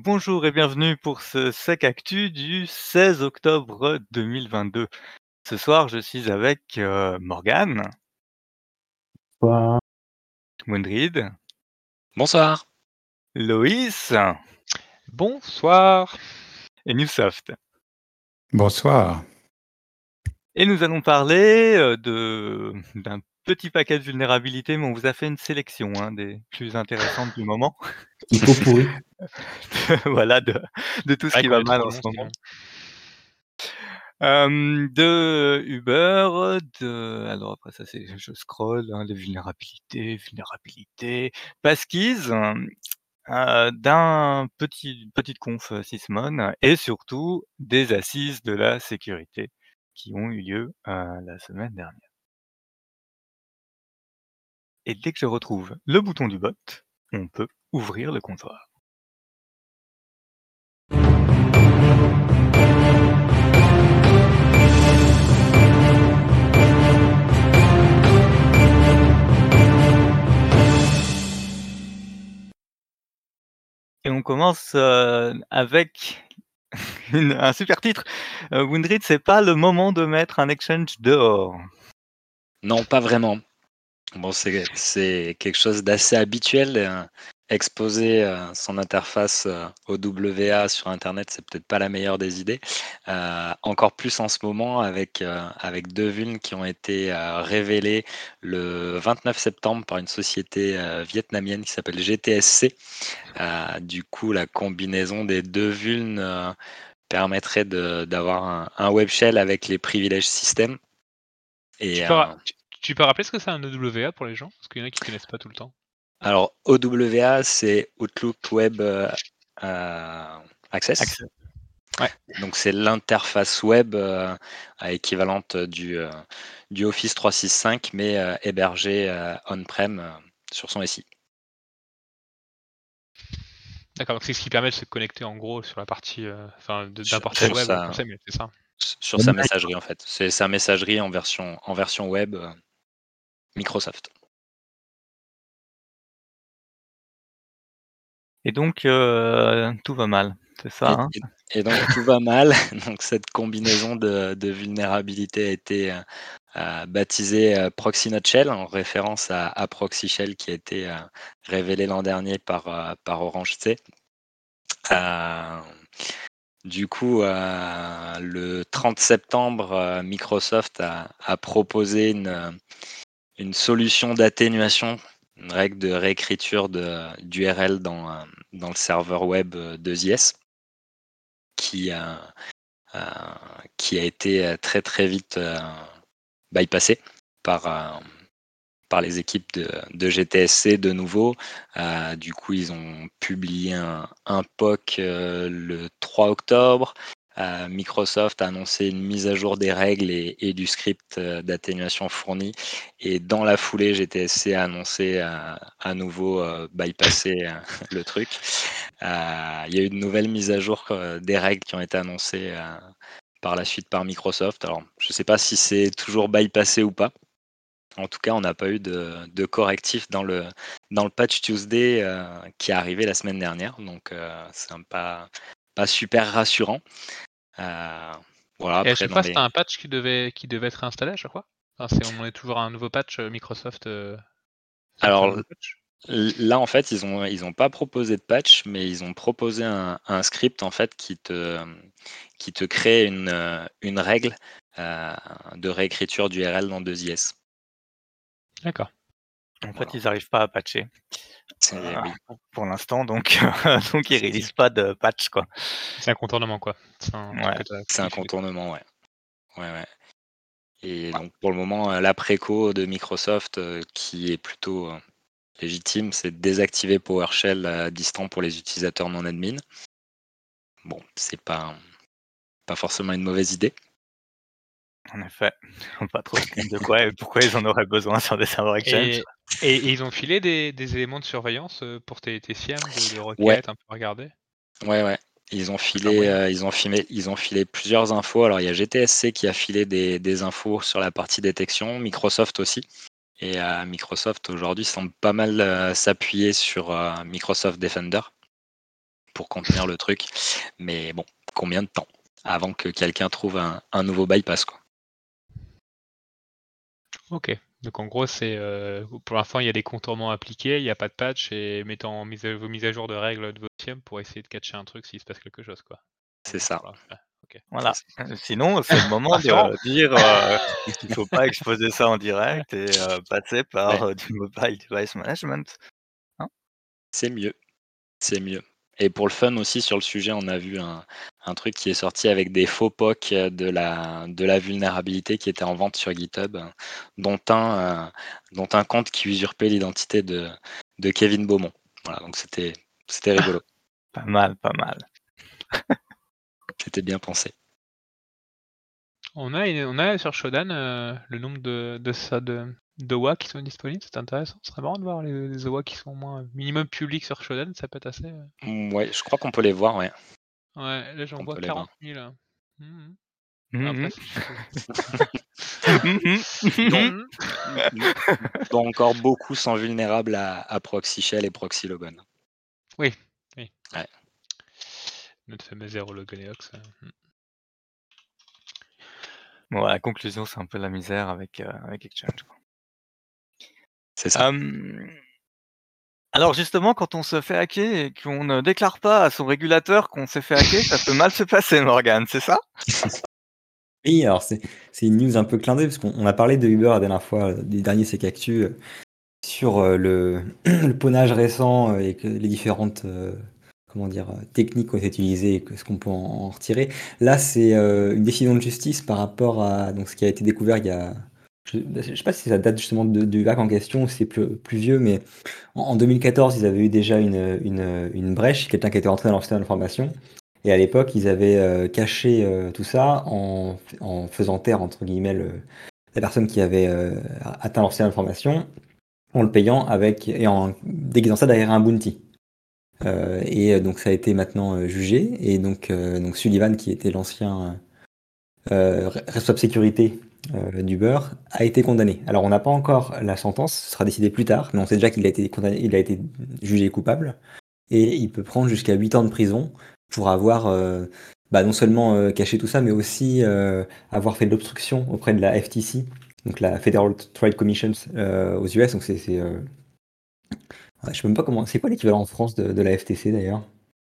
Bonjour et bienvenue pour ce Sec Actu du 16 octobre 2022. Ce soir, je suis avec, heu, Morgane. Bonsoir. Mundrid. Bonsoir. Loïs. Bonsoir. Et Newsoft. Bonsoir. Et nous allons parler, de d'un petit paquet de vulnérabilités, mais on vous a fait une sélection, hein, des plus intéressantes du moment. Du pot-pourri. Voilà, de de tout ce Ouais, qui va mal en ce moment. Hem, de Uber, de alors après ça c'est je scrolle, hein, les vulnérabilités, vulnérabilités, Passkeys, heu, d'un petit petite conf Sysmon et surtout des assises de la sécurité qui ont eu lieu, heu, la semaine dernière. Et dès que je retrouve le bouton du bot, on peut ouvrir le comptoir. Et on commence, heu, avec un super titre, Wundrid, c'est pas le moment de mettre un exchange dehors. Non, pas vraiment. Bon, c'est c'est quelque chose d'assez habituel, heu, exposer, heu, son interface, heu, OWA sur internet, c'est peut-être pas la meilleure des idées. Heu, encore plus en ce moment avec, heu, avec 2 vulnes qui ont été, révélées le 29 septembre par une société, vietnamienne qui s'appelle GTSC. Du coup, la combinaison des 2 vulnes, permettrait d'avoir un un web shell avec les privilèges système et Tu peux tu tu peux rappeler ce que c'est un OWA pour les gens? Parce qu'il y en a qui connaissent pas tout le temps. Alors OWA, c'est Outlook Web, heu heu, Access. Ouais. Donc c'est l'interface web, heu, équivalente du, du Office 365 mais, hébergée, on-prem, sur son SI. D'accord, donc c'est ce qui permet de se connecter en gros sur la partie, enfin le sur web ça, c'est sur sa messagerie en fait. C'est sa messagerie en version en version web, Microsoft. Et donc heu, tout va mal, c'est ça, Et hein? et et donc tout va mal. Donc cette combinaison de de vulnérabilités a été, heu, baptisée, heu, Proxy Not Shell en référence à à Proxy Shell qui a été, heu, révélé l'an dernier par, Orange-C. Heu, du coup, le 30 septembre, Microsoft a a proposé une, une solution d'atténuation, une règle de réécriture d'URL dans, heu, dans le serveur web, heu, de a, heu, qui a été, très, très vite, heu, bypassé par, les équipes de GTSC de nouveau. Du coup, ils ont publié un POC, le 3 octobre. Heu, Microsoft a annoncé une mise à jour des règles et du script, heu, d'atténuation fourni et dans la foulée, GTSC a annoncé, heu, à nouveau, heu, bypasser, le truc. Il y a eu de nouvelles mises à jour, des règles qui ont été annoncées, par la suite par Microsoft. Alors, je sais pas si c'est toujours bypassé ou pas. En tout cas, on n'a pas eu de correctif dans le dans le Patch Tuesday, qui est arrivé la semaine dernière. Donc, heu, c'est pas super rassurant. Heu, voilà, Et à après chaque fois, c'était un patch qui devait qui devait être installé à chaque fois? Enfin, c'est on est toujours à un nouveau patch, heu, Microsoft, un alors là, en fait, ils ont ils ont pas proposé de patch, mais ils ont proposé un un script, en fait, qui te, qui te crée une, une règle, de réécriture d'URL dans 2IS. D'accord. En fait, ils arrivent pas à patcher, oui. pour l'instant donc donc ils réalisent pas de patch, quoi. c'est un contournement quoi. C'est un Ouais. C'est contournement, ouais. Ouais, ouais. Et donc pour le moment, heu, la préco de Microsoft, heu, qui est plutôt, heu, légitime, c'est de désactiver PowerShell à distant pour les utilisateurs non admin. Bon, c'est pas pas forcément une mauvaise idée. En effet, pas trop de quoi et pourquoi ils en auraient besoin sur des serveurs Exchange. Et et et ils ont filé des des éléments de surveillance, heu, pour tes tes SIEM de de Ouais. requêtes un peu à regarder? Ouais, ouais. Ils ont filé, heu, ils ont filé ils ont filé plusieurs infos. Alors il y a GTSC qui a filé des des infos sur la partie détection, Microsoft aussi. Et heu, Microsoft aujourd'hui semble pas mal, s'appuyer sur, Microsoft Defender pour contenir le truc. Mais bon, combien de temps avant que quelqu'un trouve un, un nouveau bypass quoi? Ok. Donc en gros, c'est euh, pour l'instant, il y a des contournements appliqués, il n'y a pas de patch et mettant mise à, vos mises à jour de règles de votre SIEM pour essayer de catcher un truc s'il se passe quelque chose. quoi. C'est ça. Voilà. Euh, Sinon, c'est le moment de dire euh, qu'il ne faut pas exposer ça en direct et euh, passer par Ouais. euh, du mobile device management. C'est mieux. C'est mieux. Et pour le fun aussi sur le sujet, on a vu un, un truc qui est sorti avec des faux POC de la, de la vulnérabilité qui était en vente sur GitHub, dont un, euh, dont un compte qui usurpait l'identité de, de Kevin Beaumont. Voilà, donc c'était c'était rigolo. Pas mal, pas mal. C'était bien pensé. On a, une- on a sur Shodan euh, le nombre de, de, ça, de, de OA qui sont disponibles, c'est intéressant. Ce serait marrant de voir les, les OA qui sont au moins minimum publics sur Shodan, ça peut être assez. euh, Mm, Ouais, je crois qu'on peut les voir, ouais. Ouais, là j'en vois peut les 40 000. hein. Mhm. Mhm. Après, c'est- Mhm. Donc, Dont encore beaucoup sont vulnérables à, à Proxy Shell et Proxy Logon. notre fameux zéro Logoneox. euh, hmm. Bon, la conclusion, c'est un peu la misère avec, euh, avec Exchange. quoi. C'est ça. Alors justement, quand on se fait hacker et qu'on ne déclare pas à son régulateur qu'on s'est fait hacker, ça peut mal se passer, Morgan, c'est ça? Oui, alors c'est une news un peu clin d'œil, parce qu'on on a parlé de Uber la dernière fois, euh, des derniers Secactu, euh, sur euh, le, le pwnage récent et que les différentes euh, comment dire, techniques qui ont été utilisées et que ce qu'on peut en, en retirer. Là, c'est euh, une décision de justice par rapport à donc, ce qui a été découvert il y a. Je ne sais pas si ça date justement du hack en question ou si c'est plus, vieux, mais en, en 2014, ils avaient eu déjà une, brèche, quelqu'un qui était rentré dans leur système d'information. Et à l'époque, ils avaient euh, caché euh, tout ça en, faisant taire, entre guillemets, le- la personne qui avait euh, atteint leur système d'information, en le payant avec, et en déguisant ça derrière un bounty. Et donc ça a été maintenant jugé. Et donc, donc Sullivan, qui était l'ancien responsable sécurité euh, d'Uber, a été condamné. Alors on n'a pas encore la sentence, ce sera décidé plus tard, mais on sait déjà qu'il a été condamné, il a été jugé coupable. Et il peut prendre jusqu'à 8 ans de prison pour avoir euh, bah, non seulement euh, caché tout ça, mais aussi avoir fait de l'obstruction auprès de la FTC, donc la Federal Trade Commission aux US. Donc c'est, c'est, euh, ouais, je sais même pas comment. C'est quoi l'équivalent en France de, la FTC d'ailleurs?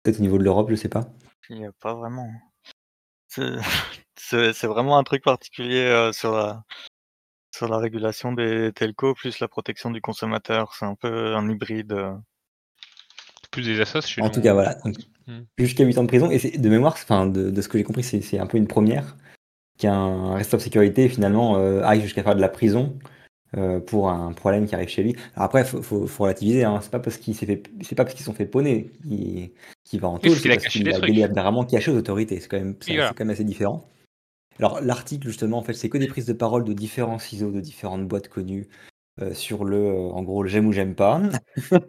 Peut-être au niveau de l'Europe, je sais pas. Il n'y a pas vraiment. C'est vraiment un truc particulier euh, sur, la, sur la régulation des telcos plus la protection du consommateur. C'est un peu un hybride. euh. Plus des assos En nous, tout cas, on- voilà. Donc, Hmm. Jusqu'à 8 ans de prison. Et de mémoire, enfin, de, de ce que j'ai compris, c'est, un peu une première qu'un responsable sécurité finalement euh, aille jusqu'à faire de la prison euh, pour un problème qui arrive chez lui. Alors après, faut, faut, faut relativiser. Hein. C'est pas parce qu'il s'est fait, c'est pas parce qu'ils se sont fait poney qu'il, qu'il va en taule, parce c'est qu'il a parce caché qu'il a trucs. délibérément caché aux autorités. C'est quand même, c'est, Oui, voilà. c'est quand même assez différent. Alors l'article justement, en fait, c'est que des prises de parole de différents ciseaux, de différentes boîtes connues euh, sur le, euh, en gros, j'aime ou j'aime pas.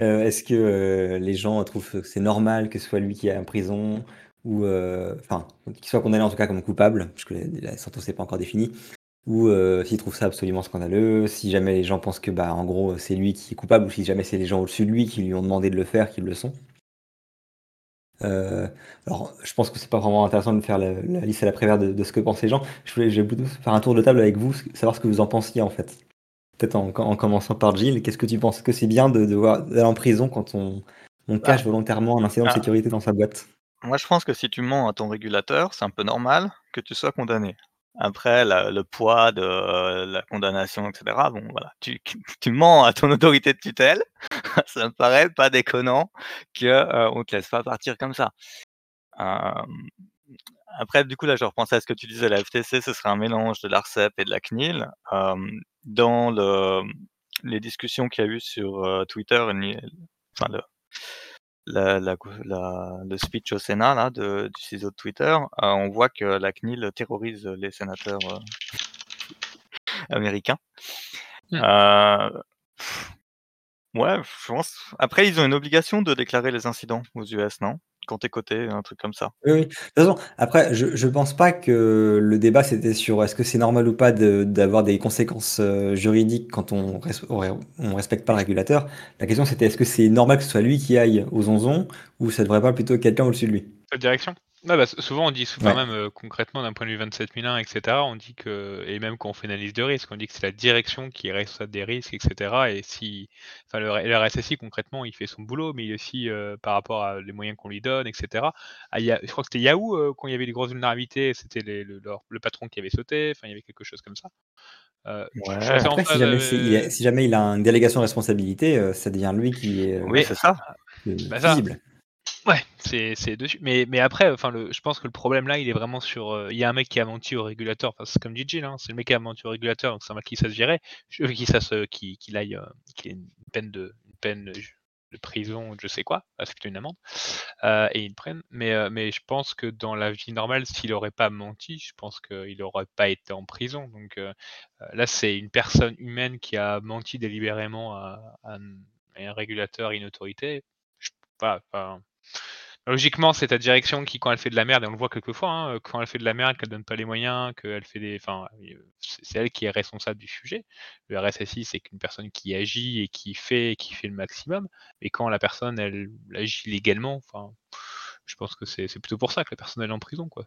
Euh, Est-ce que les gens trouvent que c'est normal que ce soit lui qui est en prison ou enfin qu'il soit condamné en tout cas comme coupable, puisque la, la sentence n'est pas encore définie, ou s'ils trouvent ça absolument scandaleux, si jamais les gens pensent que bah en gros c'est lui qui est coupable ou si jamais c'est les gens au-dessus de lui qui lui ont demandé de le faire qu'ils le sont. Euh, alors, je pense que c'est pas vraiment intéressant de faire la, la liste à la prévère de, de ce que pensent les gens. Je voulais, je faire un tour de table avec vous, savoir ce que vous en pensiez en fait. Peut-être en, en commençant par Gilles, qu'est-ce que tu penses? Que c'est bien de, de voir d'aller en prison quand on, on cache volontairement un incident de Ah. sécurité dans sa boîte? Moi, je pense que si tu mens à ton régulateur, c'est un peu normal que tu sois condamné. Après, le poids de euh, la condamnation, etc. Bon, voilà, tu, mens à ton autorité de tutelle. ça me paraît pas déconnant que euh, on te laisse pas partir comme ça. Après, du coup, là, je repensais à ce que tu disais, la FTC, ce serait un mélange de l'ARCEP et de la CNIL. Dans le, les discussions qu'il y a eu sur euh, Twitter, enfin, le, la, la, la- le speech au Sénat là, de, du ciseau de Twitter, euh, on voit que la CNIL terrorise les sénateurs euh, américains. Hmm. Euh, ouais, je pense. Après, ils ont une obligation de déclarer les incidents aux US, non? Quand tu es coté, un truc comme ça. Oui, oui. De toute façon, après, je je pense pas que le débat, c'était sur est-ce que c'est normal ou pas de d'avoir des conséquences, heu, juridiques quand on res on respecte pas le régulateur. La question, c'était est-ce que c'est normal que ce soit lui qui aille aux onzons ou ça devrait pas plutôt quelqu'un au-dessus de lui? Cette direction? Bah, souvent on dit Ouais. même, heu, concrètement d'un point de vue 27001 et cetera, on dit que et même quand on fait une analyse de risque, on dit que c'est la direction qui est responsable des risques et cetera et si enfin le le RSSI concrètement, il fait son boulot, mais il aussi, heu, par rapport à les moyens qu'on lui donne et cetera. Ah, il y a je crois que c'était Yahoo, heu, quand il y avait des grosses vulnérabilités, c'était le patron qui avait sauté, enfin il y avait quelque chose comme ça. Ouais. Après, si jamais il a si jamais il a une délégation de responsabilité, ça devient lui qui est, Oui, c'est ça. le bah, ça. Ouais, c'est c'est dessus. Mais mais après, enfin le je pense que le problème là, il est vraiment sur, heu, il y a un mec qui a menti au régulateur, enfin c'est comme dit Gilles, hein, c'est le mec qui a menti au régulateur, donc c'est normal qu'il se fasse virer, je qu'il se qu'il aille, heu, qu'il ait une peine de une peine de prison je sais quoi, ah c'est plutôt une amende, heu, et ils le prennent. Mais mais je pense que dans la vie normale, s'il aurait pas menti, je pense qu'il aurait pas été en prison. Donc là, c'est une personne humaine qui a menti délibérément un à un régulateur, une autorité. Je voilà, enfin Logiquement, c'est ta direction qui, quand elle fait de la merde, et on le voit quelquefois, hein, heu, quand elle fait de la merde, qu'elle donne pas les moyens, qu'elle fait des enfin, heu, c'est elle qui est responsable du sujet. Le RSSI, c'est qu'une personne qui agit et qui fait qui fait le maximum. Et quand la personne, elle agit légalement, enfin, je pense que c'est plutôt pour ça que la personne elle est en prison, quoi.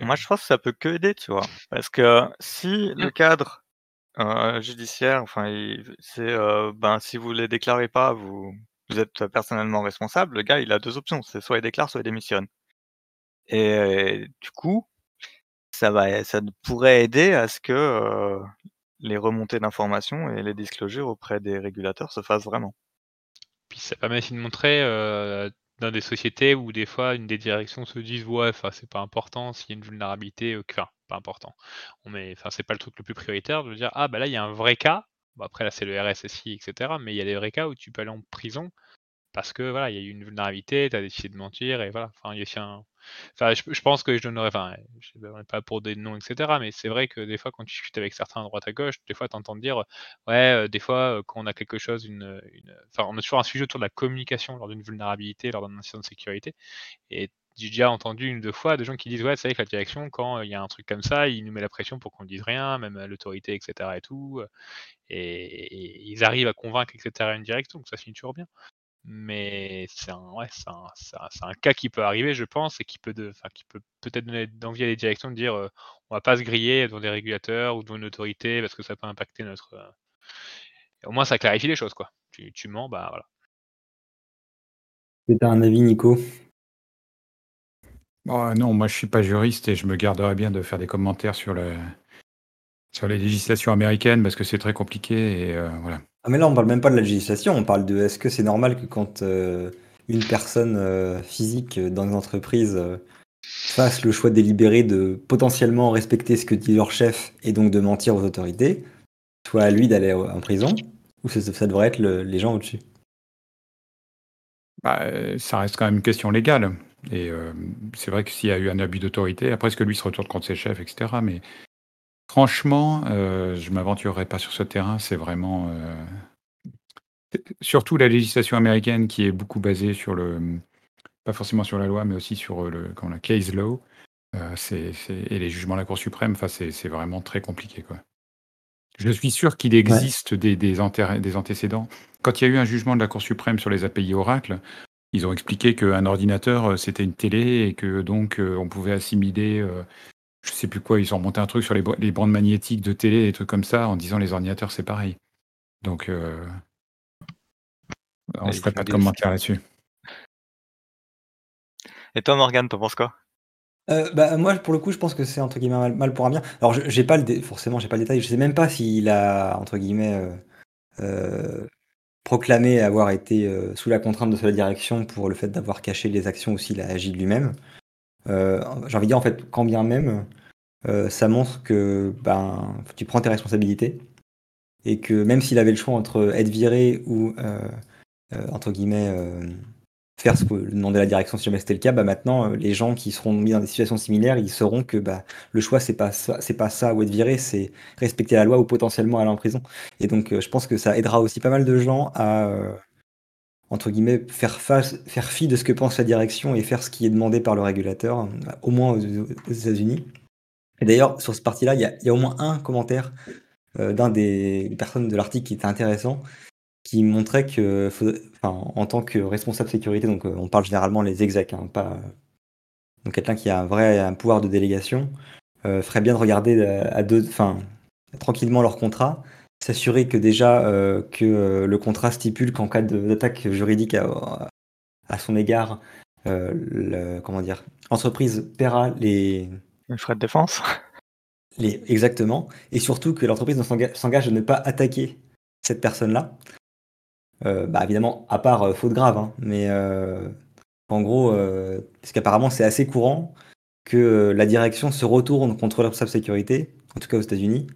Donc, Moi, je pense que ça peut que aider, tu vois? Parce que si Mmh. le cadre, judiciaire, enfin, c'est, ben, si vous les déclarez pas, vous vous êtes personnellement responsable, le gars, il a 2 options, c'est soit il déclare, soit il démissionne. Et du coup, ça va ça pourrait aider à ce que, heu, les remontées d'informations et les disclosures auprès des régulateurs se fassent vraiment. Puis ça permet aussi de montrer, dans des sociétés où des fois une des directions se disent: «Ouais, c'est pas important, s'il y a une vulnérabilité, enfin pas important». Enfin c'est pas le truc le plus prioritaire de dire: «Ah bah là il y a un vrai cas». Bon après là c'est le RSSI et cetera, mais il y a des vrais cas où tu peux aller en prison parce que voilà, il y a eu une vulnérabilité, tu as décidé de mentir et voilà. Enfin il y a aussi un enfin je pense que je donnerais enfin, je on n'est pas pour des noms et cetera, mais c'est vrai que des fois quand tu discutes avec certains à droite à gauche, des fois tu entends dire: Ouais, heu, des fois, heu, quand on a quelque chose, une, une, enfin, on a toujours un sujet autour de la communication lors d'une vulnérabilité, lors d'un incident de sécurité et j'ai déjà entendu une ou 2 fois des gens qui disent: «Ouais, c'est vrai que la direction quand, il y a un truc comme ça, il nous met la pression pour qu'on dise rien, même à l'autorité et cetera et tout», heu et ils arrivent à convaincre et cetera une direction, donc ça finit toujours bien. Mais c'est un ouais, c'est un c'est un c'est un cas qui peut arriver, je pense et qui peut de qui peut peut-être donner d'envie à des directions de dire, heu: «On va pas se griller devant des régulateurs ou devant une autorité parce que ça peut impacter notre, heu» au moins ça clarifie les choses, quoi. Tu tu mens, bah, voilà. As un avis, Nico? Oh non, moi je suis pas juriste et je me garderais bien de faire des commentaires sur le sur les législations américaines parce que c'est très compliqué et heu, voilà. Ah mais là, on parle même pas de la législation, on parle de est-ce que c'est normal que quand, heu, une personne, heu, physique, dans une entreprise, fasse le choix délibéré de potentiellement respecter ce que dit leur chef et donc de mentir aux autorités, soit à lui d'aller en prison ou ça ça devrait être le les gens au-dessus? Bah, ça reste quand même une question légale et hem, c'est vrai que s'il y a eu un abus d'autorité, après est-ce que lui se retourne contre ses chefs et cetera? Mais franchement, heu, je m'aventurerais pas sur ce terrain, c'est vraiment, heu, surtout la législation américaine qui est beaucoup basée sur le, pas forcément sur la loi, mais aussi sur, le comment la case law, et les jugements de la Cour suprême, c'est vraiment très compliqué, quoi. Je suis sûr qu'il Ouais. existe des des antécédents. Quand il y a eu un jugement de la Cour suprême sur les API Oracle, ils ont expliqué qu'un ordinateur, heu, c'était une télé et que donc heu, on pouvait assimiler, heu, je sais plus quoi, ils ont remonté un truc sur les les bandes magnétiques de télé, des trucs comme ça, en disant: «Les ordinateurs, c'est pareil». Donc heu non, Ouais, je ils ferai font pas de commentaire là-dessus. Et toi Morgane, tu en penses quoi? Bah, moi, pour le coup, je pense que c'est entre guillemets «mal mal pour un bien». Alors je j'ai pas le dé forcément, j'ai pas le détail, je sais même pas s'il a entre guillemets, proclamé avoir été, heu, sous la contrainte de sa direction pour le fait d'avoir caché les actions ou s'il a agi de lui-même. Heu, j'ai envie de dire, en fait, quand bien même, heu, ça montre que, ben, tu prends tes responsabilités et que même s'il avait le choix entre être viré ou, heu, entre guillemets, faire ce que demandait la direction si jamais c'était le cas, bah, maintenant, heu, les gens qui seront mis dans des situations similaires, ils sauront que, bah, le choix c'est pas ça c'est pas ça ou être viré, c'est respecter la loi ou potentiellement aller en prison et donc heu, je pense que ça aidera aussi pas mal de gens à, heu, entre guillemets, faire face faire fi de ce que pense la direction et faire ce qui est demandé par le régulateur, au moins aux États-Unis. Et d'ailleurs, sur cette partie-là, il y a au moins un commentaire, d'un des personnes de l'article qui était intéressant, qui montrait que enfin, en tant que responsable sécurité, donc, heu, on parle généralement les execs, hein, pas donc quelqu'un qui a un vrai un pouvoir de délégation, heu, ferait bien de regarder, à deux enfin, tranquillement leur contrat, s'assurer que déjà, que, le contrat stipule qu'en cas d'attaque juridique à à son égard, le comment dire? L'entreprise paiera les Les frais de défense? les exactement et surtout que l'entreprise s'engage à ne pas attaquer cette personne-là. Heu, bah, évidemment, à part, heu, faute grave, hein, mais, heu, en gros, parce qu'apparemment c'est assez courant que, la direction se retourne contre le responsable sécurité, en tout cas aux États-Unis,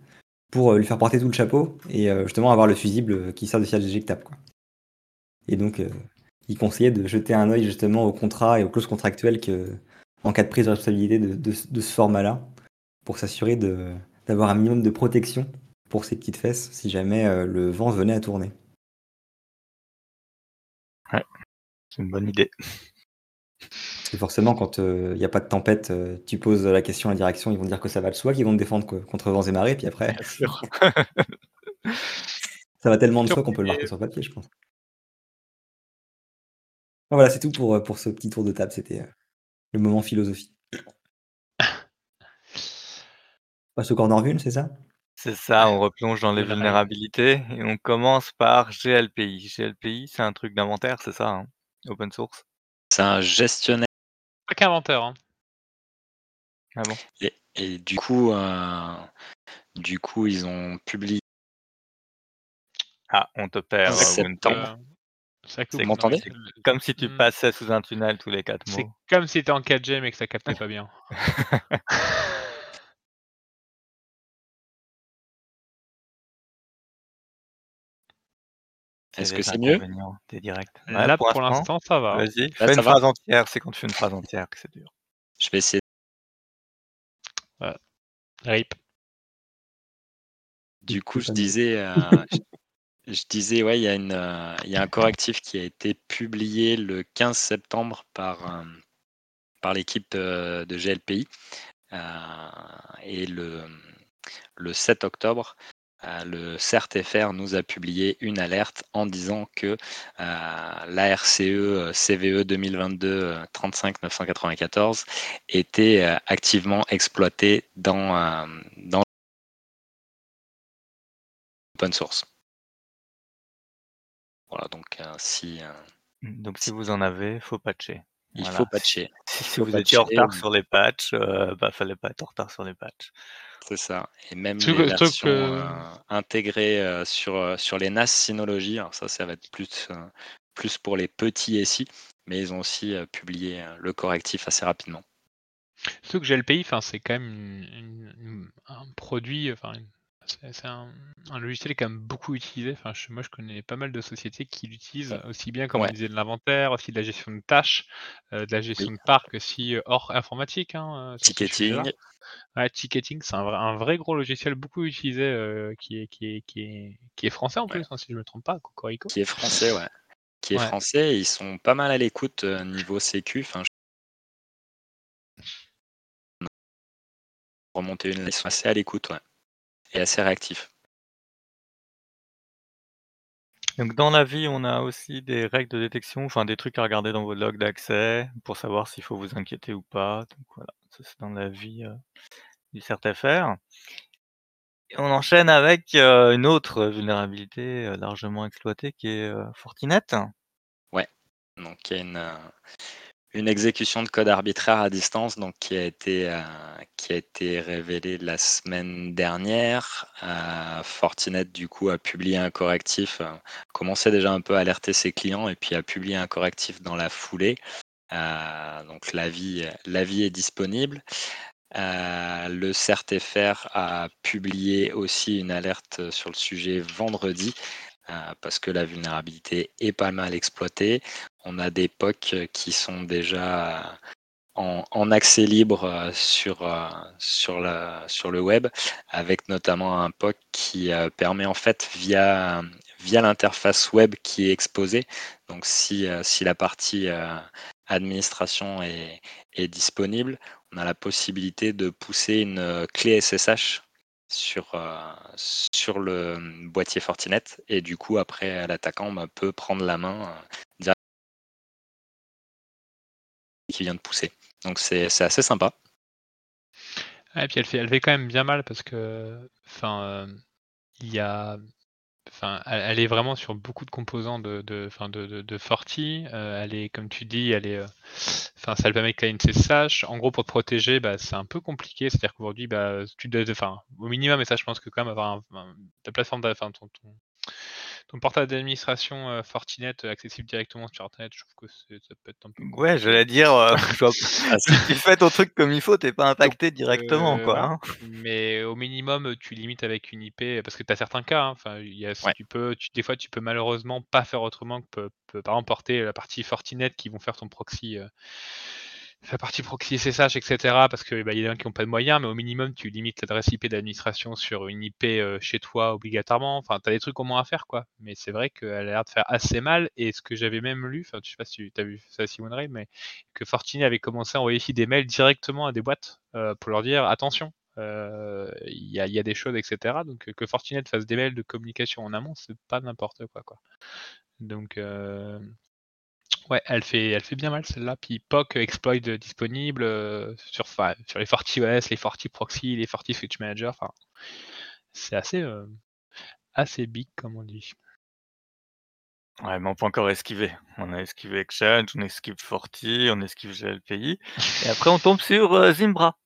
pour, lui faire porter tout le chapeau et justement avoir le fusible, qui sert de siège éjectable, quoi. Et donc, il conseillait de jeter un œil justement aux contrats et aux clauses contractuelles qu'en cas de prise de responsabilité de ce format-là, pour s'assurer d'avoir un minimum de protection pour ses petites fesses si jamais, le vent venait à tourner. Ouais, c'est une bonne idée. Parce que forcément quand, il y a pas de tempête, heu, tu poses la question à la direction, ils vont dire que ça va de soi qu'ils vont te défendre co contre vents et marées, puis après Bien sûr. ça va tellement de soi qu'on peut le marquer sur papier, je pense. Voilà, c'est tout pour, heu, pour ce petit tour de table, c'était, le moment philosophie. On passe au corner 1, c'est ça? C'est ça, on replonge dans les vulnérabilités et on commence par GLPI. GLPI, c'est un truc d'inventaire, c'est ça, hein? Open source? C'est un gestionnaire Pas qu'inventeur, hein. Ah bon? et et du coup, heu, du coup, ils ont publié Ah, on te perd, Ça heu, septembre. ça coupe C'est Vous m'entendez? c'est comme si tu Mmh. passais sous un tunnel tous les 4 C'est mots. comme si tu es en 4G mais que ça captait pas bien. Est-ce que c'est mieux? des directs. Ouais, Là, pour pour l'instant, ça va. vas-y, Là, fais une va? phrase entière, c'est quand tu fais une phrase entière que c'est dur. Je vais essayer. RIP. Du coup, je disais, heu, je je disais, ouais, il y a une, il y a un correctif qui a été publié le 15 septembre par, par l'équipe, heu, de GLPI, et le, le 7 octobre, le CERT-FR nous a publié une alerte en disant que, heu, la RCE, heu, CVE 2022, heu, 35 994 était, heu, activement exploitée dans, hem, dans open source. Voilà, donc si, donc si vous en avez, faut patcher. il Voilà. faut patcher. Si Il si faut vous étiez en patcher, retard sur les patchs, heu, bah, fallait pas être en retard sur les patchs. C'est ça et même Truc les versions, que heu, intégrées, heu, sur, heu, sur les NAS Synology, alors ça, ça va être plus, plus pour les petits SI, mais ils ont aussi, publié, le correctif assez rapidement. surtout que GLPI, c'est quand même une un produit, enfin, une c'est un un logiciel quand même beaucoup utilisé. Enfin, je moi, je connais pas mal de sociétés qui l'utilisent On aussi bien, comme on ouais, disait, de l'inventaire, aussi de la gestion de tâches, heu, de la gestion oui, de parc aussi, heu, hors informatique, hein, ce sujet-là. ticketing, Ouais, ticketing, c'est un vrai un vrai gros logiciel beaucoup utilisé, qui est qui est qui est qui est français en ouais, plus, hein, si je me trompe pas, Cocorico? qui est français, ouais, qui est français ils sont pas mal à l'écoute, heu, niveau sécu, enfin, je remonter une ils sont assez à l'écoute, ouais et assez réactifs. Donc dans la vie, on a aussi des règles de détection, enfin des trucs à regarder dans vos logs d'accès pour savoir s'il faut vous inquiéter ou pas. Donc voilà, ça c'est dans la vie, heu, du CERT-FR. Et on enchaîne avec, heu, une autre vulnérabilité, heu, largement exploitée qui est, Fortinet. Ouais, donc il y a une, une exécution de code arbitraire à distance donc qui a été, heu, qui a été révélée la semaine dernière. Heu, Fortinet du coup a publié un correctif, heu, commençait déjà un peu à alerter ses clients et puis a publié un correctif dans la foulée. Donc l'avis, l'avis est disponible. Le CERT-FR a publié aussi une alerte sur le sujet vendredi, heu, parce que la vulnérabilité est pas mal exploitée. On a des POC qui sont déjà en en accès libre, sur, sur la sur le web, avec notamment un POC qui, permet en fait via via l'interface web qui est exposée. Donc si, si la partie administration est, est, disponible, on a la possibilité de pousser une clé SSH sur, sur le boîtier Fortinet et du coup après l'attaquant bah, peut prendre la main qui vient de pousser. Donc c'est assez sympa. et puis elle fait, elle fait quand même bien mal parce que, enfin, il y a, enfin, elle, est vraiment sur beaucoup de composants de, de, de, de, Forti. elle est, comme tu dis, elle est, enfin, ça permet que SSH. En gros, pour te protéger, bah, c'est un peu compliqué. C'est-à-dire qu'aujourd'hui, bah, tu dois, enfin, au minimum, et ça, je pense que quand même avoir ta plateforme, enfin, ton ton portail d'administration euh, Fortinet euh, accessible directement sur Internet, je trouve que ça peut être un peu. Ouais, j'allais dire, euh, si tu fais ton truc comme il faut, t'es pas impacté directement, quoi. Hein. Mais au minimum, tu limites avec une IP, parce que tu as certains cas. Hein, enfin, y a, tu peux, tu, des fois, tu peux malheureusement pas faire autrement que, par exemple, porter la partie Fortinet qui vont faire ton proxy la partie proxy SSH, etc. Parce que bah, y a des gens qui n'ont pas de moyens, mais au minimum, tu limites l'adresse IP d'administration sur une IP euh, chez toi obligatoirement. Enfin, tu as des trucs au moins à faire, quoi. Mais c'est vrai qu'elle a l'air de faire assez mal. Et ce que j'avais même lu, enfin, je sais pas si tu as vu ça, Simon Ray, mais que Fortinet avait commencé à envoyer des mails directement à des boîtes euh, pour leur dire attention. Euh, il y, a, des choses, etc. Donc que Fortinet fasse des mails de communication en amont, c'est pas n'importe quoi, quoi. Donc, Ouais, elle fait, elle fait bien mal celle-là. Puis POC exploit disponible euh, sur, sur les FortiOS, les FortiProxy, les FortiSwitch Manager. Enfin, c'est assez, euh, assez big comme on dit. Ouais, mais on peut encore esquiver. On a esquivé Exchange, on esquive Forti, on esquive GLPI. et après, on tombe sur euh, Zimbra.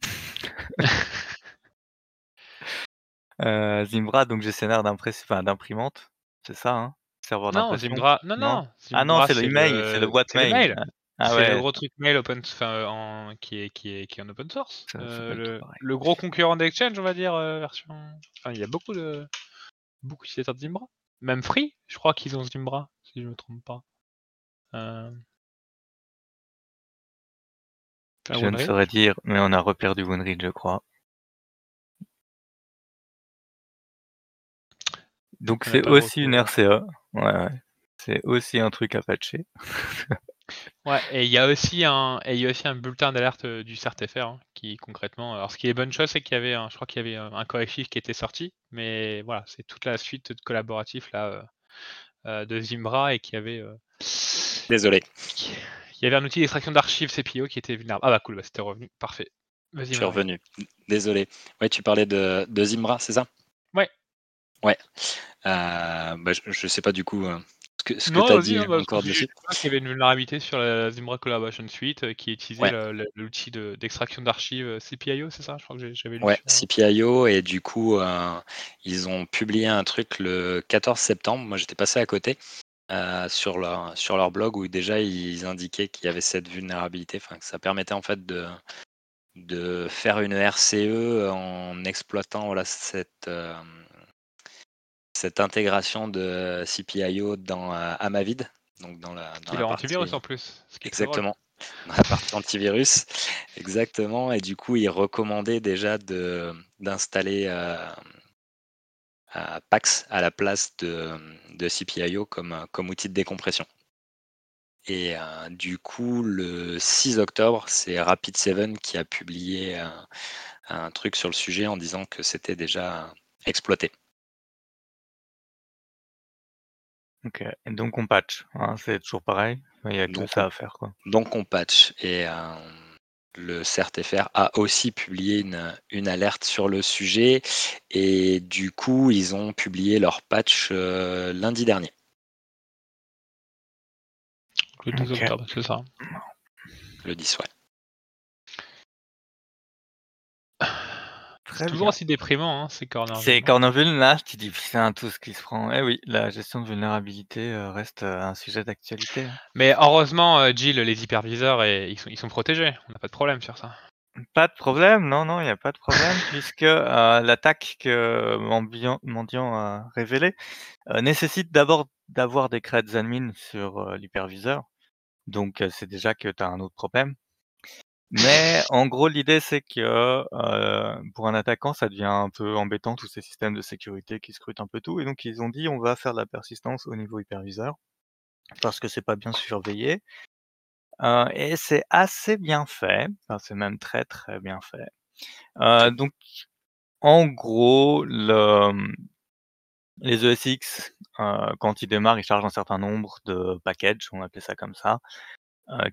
Zimbra, donc gestionnaire d'imprimante. C'est ça, hein? Serveur non, Zimbra, non, non, Ah non, c'est le email, c'est le boîte mail. Ah, c'est le gros truc mail open, en, qui, est, qui, est, qui est en open source. Euh, le, gros concurrent d'Exchange, on va dire, euh, version. Enfin, il y a beaucoup de beaucoup d'utilisateurs de Zimbra. Même Free, je crois qu'ils ont Zimbra, si je me trompe pas. Euh... je ne saurais dire, mais on a reperdu OneRead, je crois. Donc c'est aussi une RCA. Ouais, C'est aussi un truc à patcher. ouais, et il y a aussi un, et il y a aussi un bulletin d'alerte euh, du CertFR hein, qui concrètement. Alors ce qui est bonne chose, c'est qu'il y avait, un, je crois qu'il y avait un correctif qui était sorti, mais voilà, c'est toute la suite de collaboratifs là euh, euh, de Zimbra et qui avait. Désolé. Il y avait un outil d'extraction d'archives CPO qui était vulnérable. Ah bah cool, bah, c'était revenu, parfait. Je suis revenu. Désolé. Ouais, tu parlais de, de Zimbra, c'est ça? Ouais. Ouais. Euh, bah, je ne sais pas du coup euh, ce que, ce que tu as dit hein, bah, encore dessus. Il y avait une vulnérabilité sur la Zimbra Collaboration Suite euh, qui utilisait l'outil d'extraction d'archives CPIO, c'est ça Je crois que j'avais lu. Ouais, CPIO, et du coup, ils ont publié un truc le 14 septembre. Moi, j'étais passé à côté. sur, leur, sur leur blog où déjà ils indiquaient qu'il y avait cette vulnérabilité, enfin que ça permettait en fait de, de faire une RCE en exploitant voilà, cette, cette intégration de CPIO dans euh, Amavid. Donc dans la, dans la antivirus en plus. Exactement. Dans la partie antivirus. Exactement. Et du coup, il recommandait déjà d'installer euh, euh, Pax à la place de, de CPIO comme, comme outil de décompression. Et du coup, le 6 octobre, c'est Rapid7 qui a publié un truc sur le sujet en disant que c'était déjà exploité. OK et donc on patch, hein, c'est toujours pareil? Il y a que ça à faire, quoi? donc on patch et le CertFR a aussi publié une, alerte sur le sujet et du coup, ils ont publié leur patch, lundi dernier. Le 12 octobre, c'est ça? Le 10, ouais. C'est toujours aussi déprimant, hein, ces corner C'est corner là, tu dis putain tout ce qui se prend. Eh oui, la gestion de vulnérabilité euh, reste euh, un sujet d'actualité. Hein. Mais heureusement, euh, Jill, les hyperviseurs, ils, sont, ils sont protégés. On n'a pas de problème sur ça. Pas de problème, non, non, il n'y a pas de problème, puisque l'attaque que Mendiant, a révélée nécessite d'abord d'avoir des creds admin sur l'hyperviseur. Donc c'est déjà que tu as un autre problème. Mais en gros, l'idée, c'est que, heu, pour un attaquant, ça devient un peu embêtant, tous ces systèmes de sécurité qui scrutent un peu tout et donc ils ont dit: «On va faire de la persistance au niveau hyperviseur» parce que c'est pas bien surveillé. Heu et c'est assez bien fait, enfin, c'est même très, très bien fait. Heu, donc en gros, le, les ESX, heu, quand ils démarrent, ils chargent un certain nombre de packages, on appeler ça comme ça,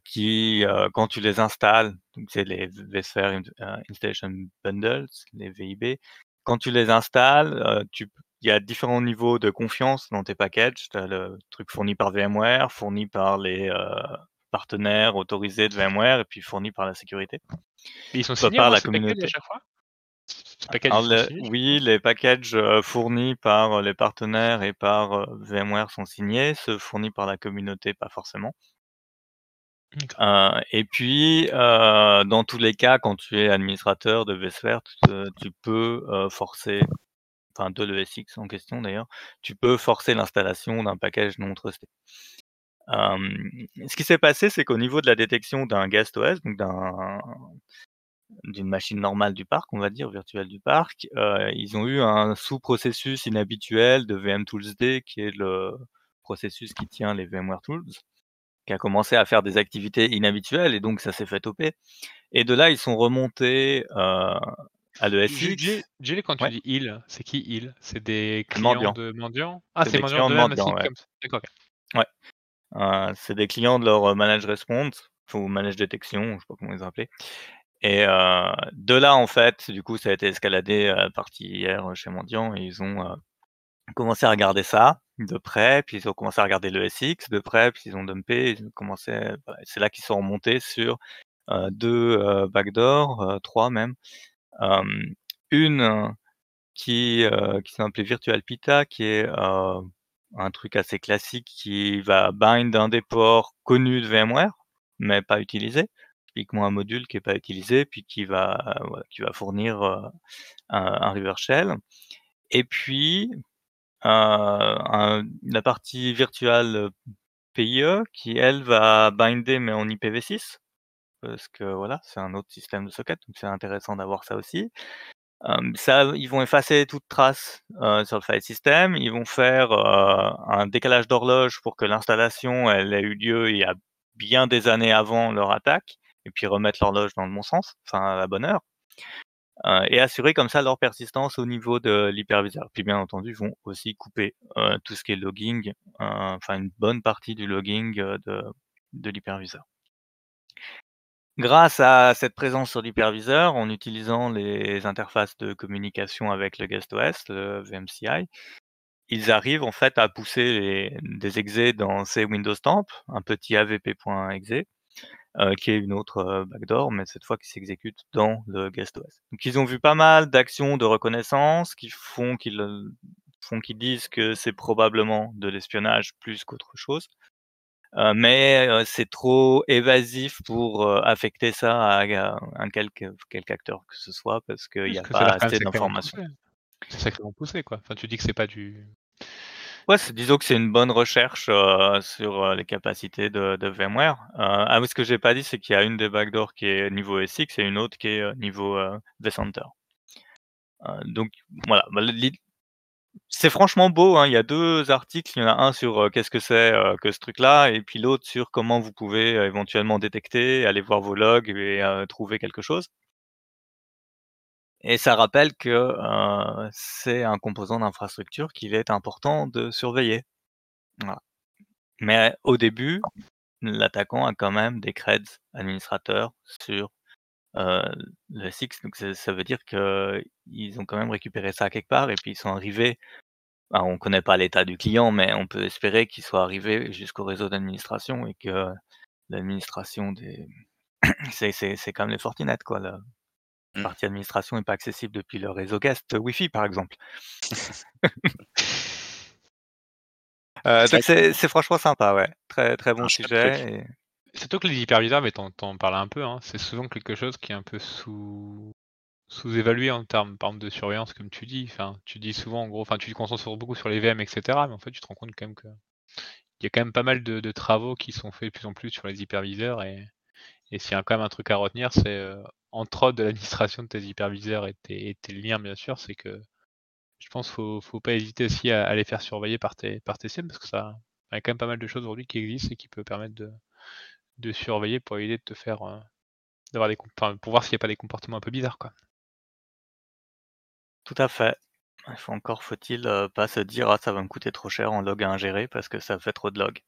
qui, heu, quand tu les installes, donc c'est les vSphere int heu, Installation Bundles, les VIB. Quand tu les installes, tu il y a différents niveaux de confiance dans tes packages. Tu as le truc fourni par VMware, fourni par les, partenaires autorisés de VMware et puis fourni par la sécurité. Et ils sont Soit signés par la packages à communauté. chaque fois? Alors le oui, les packages, fournis par, les partenaires et par, VMware sont signés, ceux fournis par la communauté, pas forcément. Heu et puis, heu, dans tous les cas, quand tu es administrateur de vSphere, tu peux, heu, forcer enfin de l'ESX en question d'ailleurs, tu peux forcer l'installation d'un package non trusté. Ce qui s'est passé, c'est qu'au niveau de la détection d'un guest OS, donc d'un d'une machine normale du parc, on va dire, virtuelle du parc, ils ont eu un sous-processus inhabituel de vmtoolsd qui est le processus qui tient les VMware Tools, qui a commencé à faire des activités inhabituelles et donc ça s'est fait toper et de là, ils sont remontés, heu, à Ju J l'ESX Jay, quand tu ouais. dis «ils», c'est qui «ils»? C'est des clients de mendiants? Ah, C'est mendiants de ouais. D'accord. Ouais. C'est des clients de leur, heu, managed response, ou managed detection, je sais pas comment ils appelé et de là, en fait, du coup, ça a été escaladé à la partie hier chez mendiant et ils ont, commencé à regarder ça de près, puis ils ont commencé à regarder l'ESX de près, puis ils ont dumpé, bah, c'est là qu'ils sont remontés sur, heu, 2, heu, backdoors, 3 même. Une qui, qui sont appelées virtualPITA qui est, un truc assez classique qui va bind un des ports connus de VMware, mais pas utilisé. Typiquement un module qui est pas utilisé, puis qui va, qui va fournir, un un reverse shell et puis, la partie virtual, heu, PIE qui elle va binder mais en IPv6 parce que voilà, c'est un autre système de socket, donc c'est intéressant d'avoir ça aussi. Ça ils vont effacer toute trace, heu, sur le file system. Ils vont faire, heu, un décalage d'horloge pour que l'installation, elle ait eu lieu il y a bien des années avant leur attaque et puis remettre l'horloge dans le bon sens, enfin à la bonne heure. Et assurer comme ça leur persistance au niveau de l'hyperviseur. Puis bien entendu, ils vont aussi couper, tout ce qui est logging, enfin une bonne partie du logging, de l'hyperviseur. Grâce à cette présence sur l'hyperviseur, en utilisant les interfaces de communication avec le guest OS, le vMCI, ils arrivent en fait à pousser des exés dans ces windows temp, un petit avp.exe, heu, qui est une autre, heu, backdoor, mais cette fois qui s'exécute dans le guest OS. Donc ils ont vu pas mal d'actions de reconnaissance qui font qu'ils, heu, font qu'ils disent que c'est probablement de l'espionnage plus qu'autre chose. Heu, mais heu, c'est trop évasif pour, heu, affecter ça à à un quelque quelque acteur que ce soit parce qu'il Oui, y parce a pas assez d'informations. C'est sacrément poussé, quoi. Enfin, tu dis que c'est pas du Ouais, disons que c'est une bonne recherche, heu, sur, heu, les capacités de VMware. Heu, ah ce que j'ai pas dit, c'est qu'il y a une des backdoors qui est niveau SX et une autre qui est, niveau, heu, vCenter. Donc voilà, bah, c'est franchement beau, hein, il y a 2 articles, il y en a un sur, qu'est-ce que c'est, que ce truc-là et puis l'autre sur comment vous pouvez, éventuellement détecter, aller voir vos logs et trouver quelque chose. Et ça rappelle que, heu, c'est un composant d'infrastructure qu'il est important de surveiller. Mais au début, l'attaquant a quand même des creds administrateurs sur, heu, le SX, donc ça veut dire qu'ils ont quand même récupéré ça quelque part et puis ils sont arrivés on connaît pas l'état du client, mais on peut espérer qu'il soit arrivé jusqu'au réseau d'administration et que l'administration des c'est comme les Fortinet quoi, la Mmh. partie administration est pas accessible depuis le réseau guest Wi-Fi, par exemple. Heu, C'est donc que franchement sympa, ouais. Très, très bon truc. sujet et Surtout que les hyperviseurs, mais tu en tu en parles un peu, hein, c'est souvent quelque chose qui est un peu sous sous-évalué en termes, par exemple, de surveillance comme tu dis. Enfin, tu dis souvent en gros enfin, tu te concentres beaucoup sur les VM et cetera, mais en fait, tu te rends compte quand même qu'il y a quand même pas mal de de travaux qui sont faits de plus en plus sur les hyperviseurs et Et s'il y a quand même un truc à retenir, c'est euh, entre autres de l'administration de tes hyperviseurs et tes, et tes liens, bien sûr, c'est que je pense qu'il faut, faut pas hésiter aussi à, à les faire surveiller par tes, par tes cibles, parce que ça il y a quand même pas mal de choses aujourd'hui qui existent et qui peuvent permettre de, de surveiller pour éviter de te faire euh, d'avoir des enfin, pour voir s'il n'y a pas des comportements un peu bizarres quoi. Tout à fait. Encore faut-il euh, pas se dire ah ça va me coûter trop cher en log à ingérer parce que ça fait trop de logs.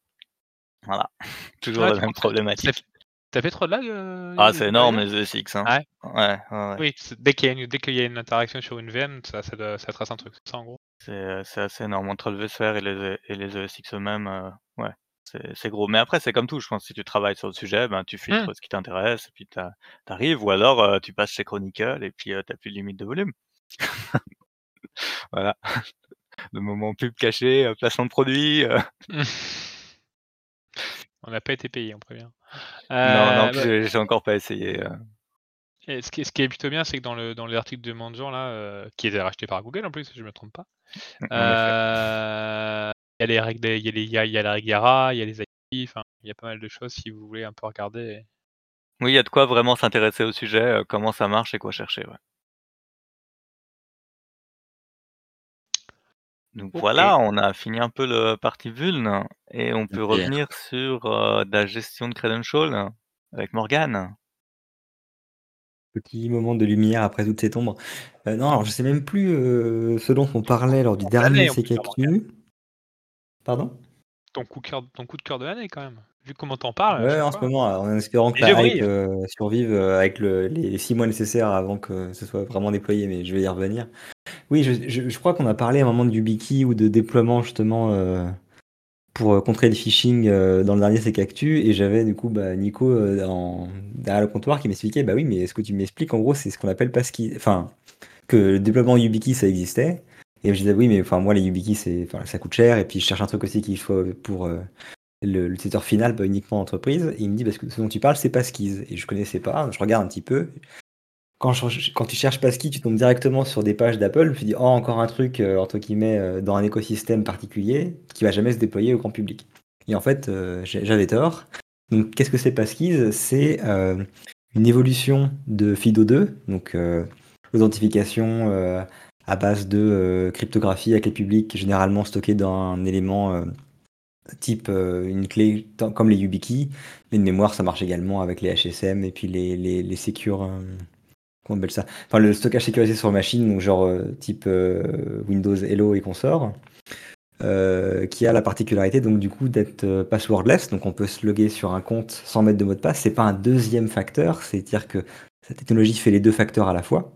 Voilà, toujours Ouais, la même problématique. T'as fait trop de lag euh, Ah c'est énorme les ESX hein. Ah ouais Ouais, ouais, ouais. Oui, dès qu'il y, a une- dès qu'il y a une interaction sur une VM, ça, ça, doit- ça trace un truc, c'est ça en gros. C'est euh, c'est assez énorme entre le vSphere et les E- et les ESX eux-mêmes. euh, ouais, c'est gros. Mais après c'est comme tout. Je pense que si tu travailles sur le sujet, ben tu filtres Hmm. ce qui t'intéresse et puis t'arrives. Ou alors euh, tu passes chez Chronicle et puis t'as plus de limite de volume. voilà. Le moment pub caché, placement de produit. On n'a pas été payé, on prévient. Non, non, Euh, bah, j'ai encore pas essayé. euh. et ce, qui, est- ce qui est plutôt bien, c'est que dans le dans l'article de Mandiant là, euh, qui était racheté par Google en plus, si je me trompe pas, euh, il y a les règles, il y a les, il y a, il y a la il y a les enfin, il y a pas mal de choses si vous voulez un peu regarder. Oui, il y a de quoi vraiment s'intéresser au sujet, comment ça marche et quoi chercher. Ouais. Donc Ok. voilà, on a fini un peu le partie vuln et on peut Ok. revenir sur euh, la gestion de credential avec Morgane. Petit moment de lumière après toutes ces ombres. Euh, non, alors je sais même plus euh, ce dont on parlait lors du dernier CKQ. Pardon? Ton coup, de cœur, ton coup de cœur de l'année quand même. Vu comment t'en parles. Ouais, en ce moment, en espérant que la hype euh, survive euh, avec le- les six mois nécessaires avant que ce soit vraiment déployé, mais je vais y revenir. Oui, je, je- je crois qu'on a parlé à un moment de YubiKey ou de déploiement justement euh, pour euh, contrer le phishing euh, dans le dernier CKActu, et j'avais du coup bah, Nico en- derrière le comptoir qui m'expliquait, bah oui, mais ce que tu m'expliques en gros, c'est ce qu'on appelle passkey, enfin, que le déploiement YubiKey ça existait, et je disais oui, mais enfin moi les YubiKey c'est, ça coûte cher, et puis je cherche un truc aussi qu'il faut pour euh, le final, pas uniquement l'entreprise. Et il me dit, parce que ce dont tu parles, c'est Passkeys. Et je connaissais pas, je regarde un petit peu. Quand, quand tu cherches Passkey, tu tombes directement sur des pages d'Apple. Suis dit, oh, encore un truc, euh, entre guillemets, euh, dans un écosystème particulier qui va jamais se déployer au grand public. Et en fait, euh, j'avais tort. Donc, qu'est-ce que c'est Passkeys C'est une évolution de FIDO2, donc l'authentification à base de cryptographie à clé publique, généralement stockée dans un élément type euh, une clé comme les YubiKey, mais de mémoire ça marche également avec les HSM et puis les, les, les secure, euh, comment on appelle ça? Enfin le stockage sécurisé sur machine, donc genre euh, type Windows Hello et consorts, euh, qui a la particularité donc du coup d'être passwordless, donc on peut se loguer sur un compte sans mettre de mot de passe. C'est pas un deuxième facteur, c'est-à-dire que cette technologie fait les deux facteurs à la fois.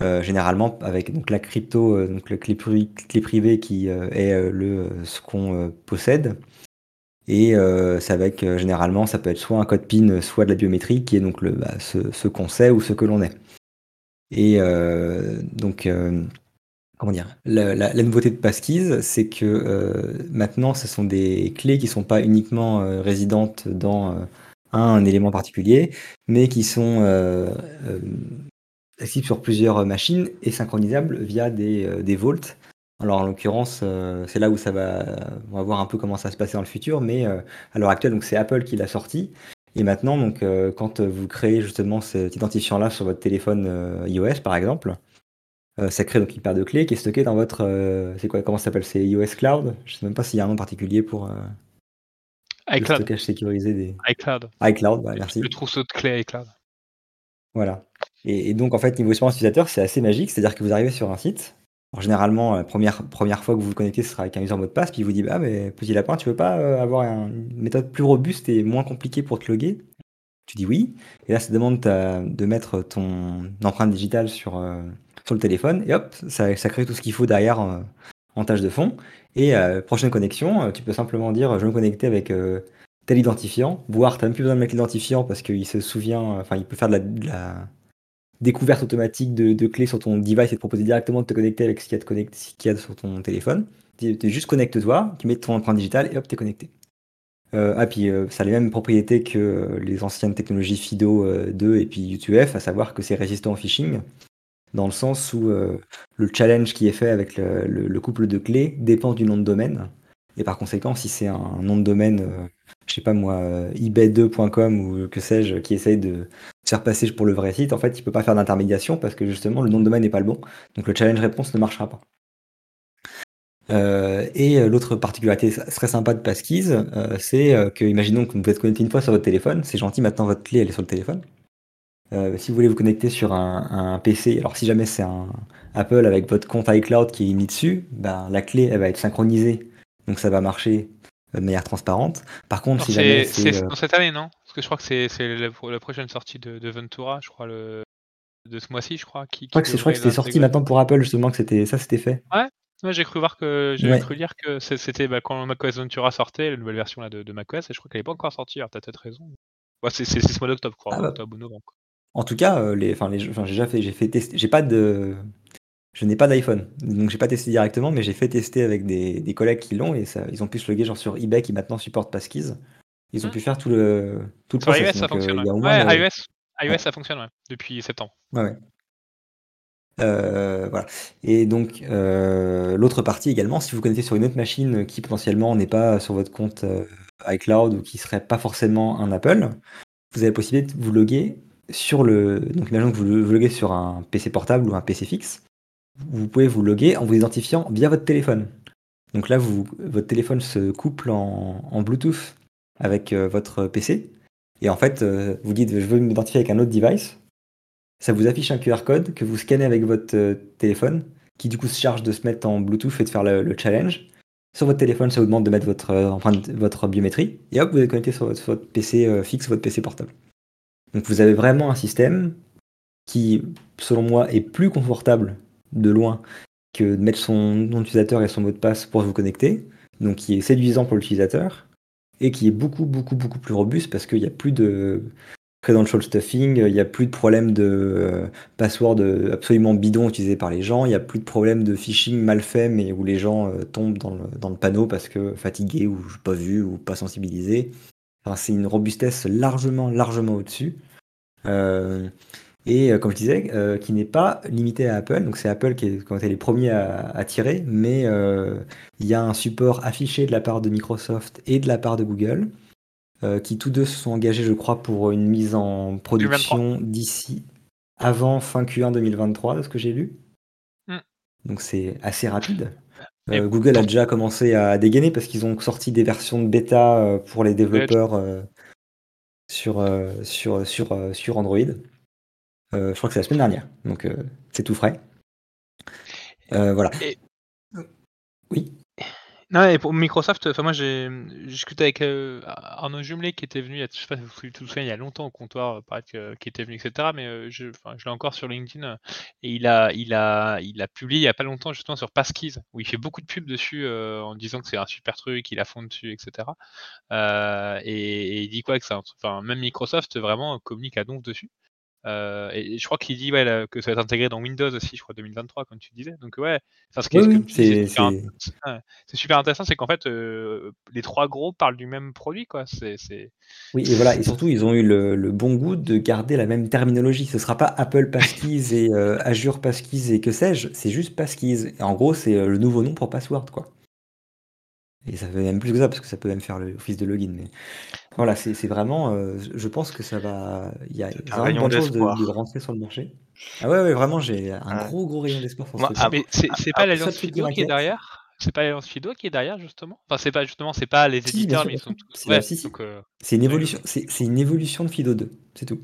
Euh, généralement avec donc la crypto, euh, donc le clé, pri- clé privée qui euh, est le ce qu'on possède. Et c'est avec généralement ça peut être soit un code PIN, soit de la biométrie, qui est donc le bah, ce, ce qu'on sait ou ce que l'on est. Et donc comment dire la, nouveauté de Passkeys, c'est que maintenant ce sont des clés qui sont pas uniquement résidentes dans un élément particulier, mais qui sont euh, euh, accessibles sur plusieurs machines et synchronisables via des, euh, des vaults. Alors en l'occurrence, euh, c'est là où ça va, on va voir un peu comment ça va se passer dans le futur, mais euh, à l'heure actuelle, donc c'est Apple qui l'a sorti. Et maintenant, donc, euh, quand vous créez justement cet identifiant-là sur votre téléphone euh, iOS, par exemple, euh, ça crée donc une paire de clés qui est stockée dans votre, euh, c'est quoi, comment ça s'appelle, c'est iOS Cloud? Je sais même pas s'il y a un nom particulier pour euh, le iCloud. stockage sécurisé des iCloud. iCloud. Voilà, merci. Le trousseau de clés iCloud. Voilà. Et, donc, en fait, niveau expérience utilisateur, c'est assez magique. C'est-à-dire que vous arrivez sur un site. Alors, généralement, la première, première fois que vous vous connectez, ce sera avec un user mot de passe. Puis il vous dit Ah, mais petit lapin, tu veux pas euh, avoir un- une méthode plus robuste et moins compliquée pour te loguer? Tu dis oui. Et là, ça demande de mettre ton empreinte digitale sur, euh, sur le téléphone. Et hop, ça, crée tout ce qu'il faut derrière euh, en tâche de fond. Et euh, prochaine connexion, euh, tu peux simplement dire Je veux me connecter avec. euh, tel identifiant, voire tu n'as même plus besoin de mettre l'identifiant parce qu'il se souvient, enfin il peut faire de la, découverte automatique de, clés sur ton device et te proposer directement de te connecter avec ce qu'il y a, de connect- ce qu'il y a sur ton téléphone. Tu tu juste connecte-toi, tu mets ton empreinte digitale et hop, t'es connecté. Euh, ah, puis euh, ça a les mêmes propriétés que euh, les anciennes technologies FIDO euh, 2 et puis U2F, à savoir que c'est résistant au phishing, dans le sens où euh, le challenge qui est fait avec le couple de clés dépend du nom de domaine. Et par conséquent, si c'est un nom de domaine, euh, je sais pas moi, euh, ebay2.com ou que sais-je, qui essaye de faire passer pour le vrai site, en fait, il peut pas faire d'intermédiation parce que justement, le nom de domaine n'est pas le bon. Donc le challenge réponse ne marchera pas. Euh, et l'autre particularité très sympa de Passkeys, c'est que, imaginons que vous êtes connecté une fois sur votre téléphone, c'est gentil, maintenant votre clé elle est sur le téléphone. si vous voulez vous connecter sur un, PC, alors si jamais c'est un Apple avec votre compte iCloud qui est mis dessus, ben, la clé elle va être synchronisée donc ça va marcher de manière transparente. Par contre, si jamais c'est euh, cette année, non? Parce que je crois que c'est la, prochaine sortie de, Ventura, je crois le de ce mois-ci, je crois. Qui, je crois que, c'était sorti maintenant pour Apple justement que c'était ça, c'était fait. Ouais. j'ai cru voir que j'ai cru lire que c'était bah, quand macOS Ventura sortait, la nouvelle version là, de, macOS, et je crois qu'elle n'est pas encore sortie. Alors t'as peut-être raison. c'est ce mois d'octobre, je crois, ah bah. octobre novembre. En tout cas, euh, les, les, j'ai déjà fait, j'ai fait tester, j'ai pas de, je n'ai pas d'iPhone, donc j'ai pas testé directement, mais j'ai fait tester avec des, collègues qui l'ont et ça, ils ont pu se loguer genre sur eBay qui maintenant supporte Passkeys. Ils ont mmh. pu faire tout le tout le sur iOS, ça euh, fonctionne. ouais, iOS, ça fonctionne depuis septembre. Ouais. Euh, voilà. Et donc euh, l'autre partie également, si vous connectez sur une autre machine qui potentiellement n'est pas sur votre compte iCloud ou qui serait pas forcément un Apple, vous avez la possibilité de vous loguer sur le. Donc imaginons que vous vous loguez sur un PC portable ou un PC fixe vous pouvez vous loguer en vous identifiant via votre téléphone. Donc là, votre téléphone se couple en, Bluetooth avec euh, votre PC. Et en fait, euh, vous dites je veux m'identifier avec un autre device. Ça vous affiche un QR code que vous scannez avec votre euh, téléphone, qui du coup se charge de se mettre en Bluetooth et de faire le, challenge. Sur votre téléphone, ça vous demande de mettre votre empreinte, votre biométrie. Et hop, vous êtes connecté sur votre, PC fixe, votre PC portable. Donc vous avez vraiment un système qui, selon moi, est plus confortable de loin que de mettre son nom d'utilisateur et son mot de passe pour vous connecter, donc qui est séduisant pour l'utilisateur, et qui est beaucoup, beaucoup, beaucoup plus robuste parce qu'il n'y a plus de credential stuffing, il n'y a plus de problème de euh, password absolument bidon utilisé par les gens, il n'y a plus de problème de phishing mal fait, mais où les gens euh, tombent dans le, panneau parce que fatigués ou pas vu ou pas sensibilisés. Enfin, c'est une robustesse largement, largement au-dessus. Euh, et euh, comme je disais, euh, qui n'est pas limité à Apple. Donc c'est Apple qui est, quand les premiers à, tirer, mais euh, il y a un support affiché de la part de Microsoft et de la part de Google, qui tous deux se sont engagés, je crois, pour une mise en production d'ici avant fin Q1 2023, de ce que j'ai lu. Mm. Donc c'est assez rapide. Google a déjà commencé à dégainer parce qu'ils ont sorti des versions de bêta pour les développeurs sur, sur, sur, sur Android. Euh, je crois que c'est la semaine dernière, donc euh, c'est tout frais. Euh, voilà. Oui. Non, et pour Microsoft, enfin moi j'ai discuté avec Arnaud Jumelé qui était venu, je sais pas si vous vous souvenez, il y a longtemps au comptoir, qui était venu, etc. Mais je, je l'ai encore sur LinkedIn et il a, il a, il a publié il y a pas longtemps justement sur Passkeys où il fait beaucoup de pubs dessus en disant que c'est un super truc, il a fond dessus, etc. et, il dit quoi que ça, enfin même Microsoft vraiment communique à donf dessus. Euh, et je crois qu'il dit ouais, que ça va être intégré dans Windows aussi, je crois 2023, comme tu disais. Donc ouais, c'est super, intéressant, c'est qu'en fait euh, les trois gros parlent du même produit, quoi. C'est oui et voilà et surtout ils ont eu le, bon goût de garder la même terminologie. Ce sera pas Apple Passkeys et euh, Azure Passkeys et que sais-je, c'est juste Passkeys. en gros c'est le nouveau nom pour password, quoi. Et ça fait même plus que ça parce que ça peut même faire l'office de login. Mais voilà, c'est vraiment, euh, je pense que ça va il y a vraiment une bonne chose de de rentrer sur le marché. Ah ouais, ouais, vraiment, j'ai un gros, gros rayon d'espoir pour ah, mais c'est pas l'alliance Fido qui est derrière? C'est pas l'alliance Fido qui est derrière justement? Enfin, c'est pas justement, c'est pas les éditeurs, mais ils sont tous ouais, donc euh, C'est une évolution c'est une évolution de Fido 2, c'est tout.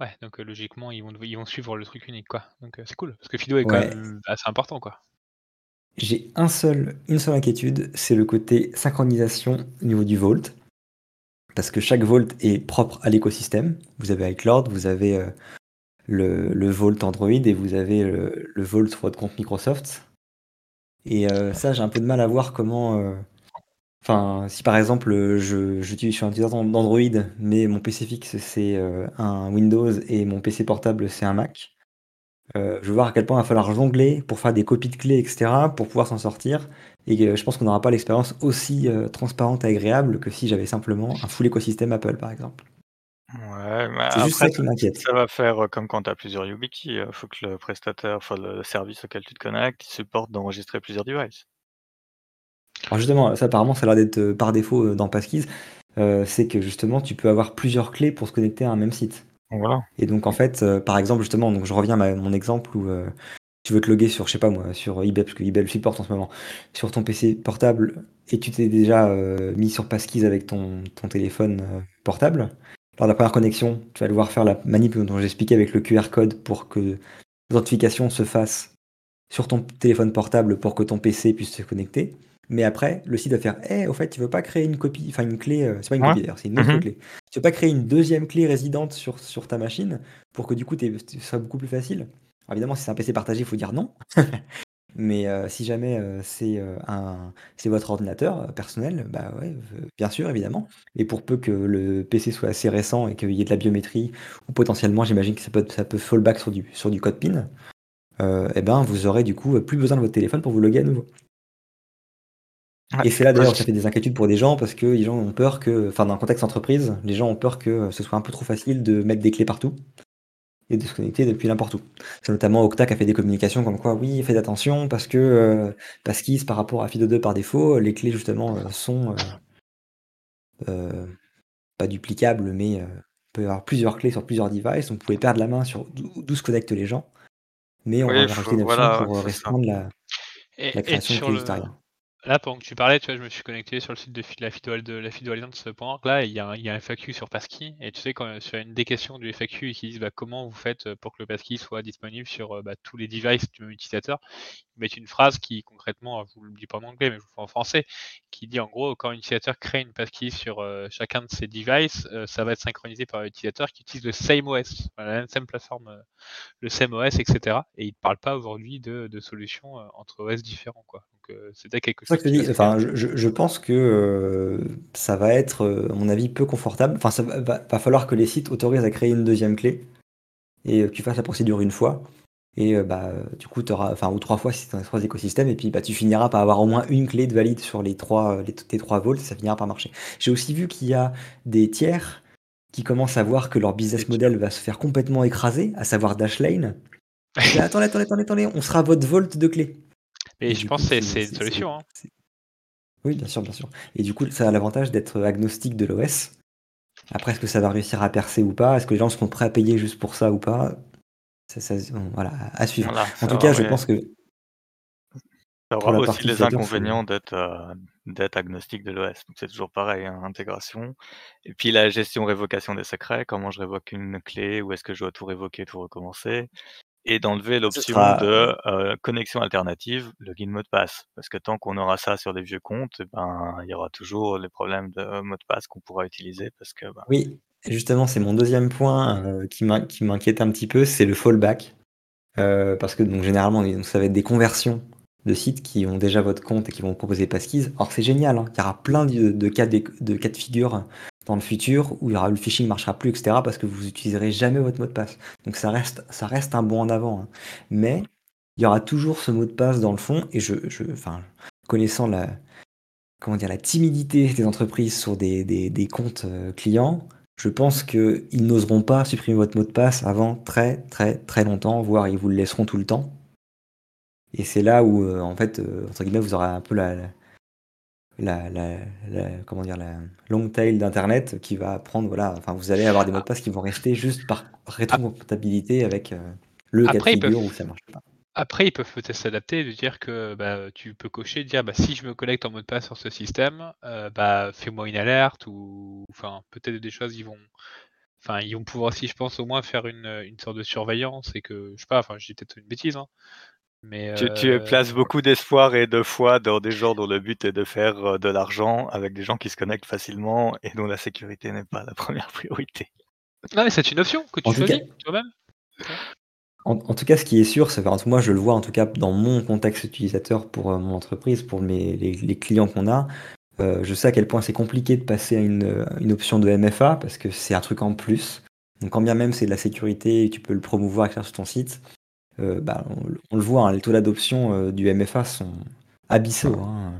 Ouais, donc euh, logiquement, ils vont ils vont suivre le truc unique, quoi. Donc c'est cool, parce que Fido est quand même assez important, quoi. J'ai un seul une seule inquiétude, c'est le côté synchronisation au niveau du Vault parce que chaque Vault est propre à l'écosystème. Vous avez iCloud, vous avez euh, le, le, Vault Android et vous avez le, le, Vault sur votre compte Microsoft. Et euh, ça, j'ai un peu de mal à voir comment. Euh, enfin, si par exemple, je, je, suis un utilisateur d'Android, mais mon PC fixe c'est un Windows et mon PC portable c'est un Mac. je veux voir à quel point il va falloir jongler pour faire des copies de clés, etc., pour pouvoir s'en sortir. Et je pense qu'on n'aura pas l'expérience aussi euh, transparente et agréable que si j'avais simplement un full écosystème Apple, par exemple. Ouais, mais C'est juste ça qui m'inquiète. ça va faire euh, comme quand tu as plusieurs YubiKey. Il euh, faut que le prestataire, enfin le service auquel tu te connectes, il supporte d'enregistrer plusieurs devices. Alors justement, ça apparemment, ça a l'air d'être euh, par défaut euh, dans Passkeys, euh, c'est que justement, tu peux avoir plusieurs clés pour se connecter à un même site. Voilà. Et donc en fait, euh, par exemple, justement, donc je reviens à mon exemple où euh, tu veux te loguer sur, je sais pas moi, sur eBay, parce que eBay le supporte en ce moment, sur ton PC portable, et tu t'es déjà euh, mis sur Passkeys avec ton, ton téléphone euh, portable. Lors de la première connexion, tu vas devoir faire la manip dont j'expliquais avec le QR code pour que l'authentification se fasse sur ton téléphone portable pour que ton PC puisse se connecter. Mais après, le site va faire Eh, au fait, tu veux pas créer une copie, enfin une clé, euh, c'est pas une Ouais. copie d'ailleurs, c'est une autre Mhm. clé. Tu veux pas créer une deuxième clé résidente sur, sur ta machine pour que du coup, ce soit beaucoup plus facile Alors, Évidemment, si c'est un PC partagé, il faut dire non. Mais euh, si jamais euh, c'est euh, un, c'est votre ordinateur personnel, bah ouais, bien sûr, évidemment. Et pour peu que le PC soit assez récent et qu'il y ait de la biométrie, ou potentiellement, j'imagine que ça peut, ça peut fallback sur du, sur du code PIN, eh ben, vous aurez du coup plus besoin de votre téléphone pour vous loguer à nouveau. Ouais. Et c'est là d'ailleurs où ça fait des inquiétudes pour des gens parce que les gens ont peur que, enfin dans un contexte entreprise, les gens ont peur que ce soit un peu trop facile de mettre des clés partout et de se connecter depuis n'importe où. C'est notamment Okta qui a fait des communications comme quoi oui, faites attention parce que euh, parce qu'ils par rapport à FIDO2 par défaut, les clés justement euh, sont euh, pas duplicables mais il peut y avoir plusieurs clés sur plusieurs devices, vous pouvez perdre la main sur d'où se connectent les gens. Mais on Oui, va rajouter une option voilà, pour restreindre la, et création de clés le. Là, pendant que tu parlais, tu vois, je me suis connecté sur le site de la FIDO, de la FIDO Alliance.org. Là, il y, a un, il y a un FAQ sur Passkey. Et tu sais, quand sur une des questions du FAQ, ils disent bah, comment vous faites euh, pour que le Passkey soit disponible sur euh, bah, tous les devices du même utilisateur? Ils mettent une phrase qui, concrètement, je vous le dis pas en anglais, mais je vous le fais en français, qui dit en gros, quand un utilisateur crée une passkey sur euh, chacun de ses devices, euh, ça va être synchronisé par l'utilisateur qui utilise le same OS, la même plateforme, euh, le same OS, etc. Et ils ne parlent pas aujourd'hui de, de solutions euh, entre OS différents. Quoi. C'était quelque chose que je dis, enfin, pense que euh, ça va être, euh, à mon avis, peu confortable. Enfin, ça va, va- va falloir que les sites autorisent à créer une deuxième clé et euh, que tu fasses la procédure une fois. Et euh, bah, du coup, tu auras, enfin, ou trois fois si c'est dans les trois écosystèmes, et puis bah, tu finiras par avoir au moins une clé de valide sur les trois, les, tes trois volts, et ça finira par marcher. J'ai aussi vu qu'il y a des tiers qui commencent à voir que leur business model va se faire complètement écraser, à savoir Dashlane. Et là, attendez, attendez, attendez, attendez, on sera votre volt de clé. Mais Et je pense coup, que c'est- une solution. hein. Oui, bien sûr, bien sûr. Et du coup, ça a l'avantage d'être agnostique de l'OS. Après, est-ce que ça va réussir à percer ou pas? Est-ce que les gens seront prêts à payer juste pour ça ou pas? Ça, Voilà, à suivre. Voilà, En tout cas, je pense que ça pour aura la aussi partie les inconvénients d'être euh, d'être agnostique de l'OS. Donc c'est toujours pareil, hein, intégration. Et puis la gestion révocation des secrets, comment je révoque une clé, ou est-ce que je dois tout révoquer, tout recommencer? Et d'enlever l'option sera- de euh, connexion alternative, login mot de passe. Parce que tant qu'on aura ça sur des vieux comptes, eh ben, il y aura toujours les problèmes de mot de passe qu'on pourra utiliser parce que ben, oui, justement, c'est mon deuxième point euh, qui m'in- qui m'inquiète un petit peu, c'est le fallback. Euh, parce que donc, généralement, donc, ça va être des conversions de sites qui ont déjà votre compte et qui vont proposer Passkeys. Alors c'est génial, hein. il y aura plein de, cas de, figure dans le futur où le phishing ne marchera plus, etc. parce que vous n'utiliserez jamais votre mot de passe. Donc ça reste, ça reste un bond en avant. hein. Mais il y aura toujours ce mot de passe dans le fond et je, je connaissant la, comment dire, la timidité des entreprises sur des, des, des comptes euh, clients, je pense qu'ils n'oseront pas supprimer votre mot de passe avant très très très longtemps, voire ils vous le laisseront tout le temps. Et c'est là où, euh, en fait, euh, entre guillemets, vous aurez un peu la, la, la, la- la- comment dire, la long tail d'Internet qui va prendre, voilà, enfin, vous allez avoir des mots de passe qui vont rester juste par rétrocomptabilité avec euh, le cas de figure où ça marche pas. Après, ils peuvent peut-être s'adapter, de dire que bah, tu peux cocher, dire bah, si je me connecte en mot de passe sur ce système, bah, fais-moi une alerte ou enfin peut-être des choses ils vont, enfin ils vont pouvoir aussi, je pense, au moins faire une, une sorte de surveillance et que je sais pas, enfin je dis peut-être une bêtise, hein, mais tu, tu euh, places beaucoup d'espoir et de foi dans des gens dont le but est de faire euh, de l'argent avec des gens qui se connectent facilement et dont la sécurité n'est pas la première priorité. Non mais c'est une option que tu En choisis toi-même. En, en tout cas, ce qui est sûr, c'est que moi je le vois en tout cas dans mon contexte utilisateur pour euh, mon entreprise, pour mes, les, les clients qu'on a, euh, je sais à quel point c'est compliqué de passer à une, une option de MFA parce que c'est un truc en plus. Donc quand bien même c'est de la sécurité et tu peux le promouvoir sur ton site, euh, bah, on, on le voit, hein, les taux d'adoption euh, du MFA sont abyssaux. hein.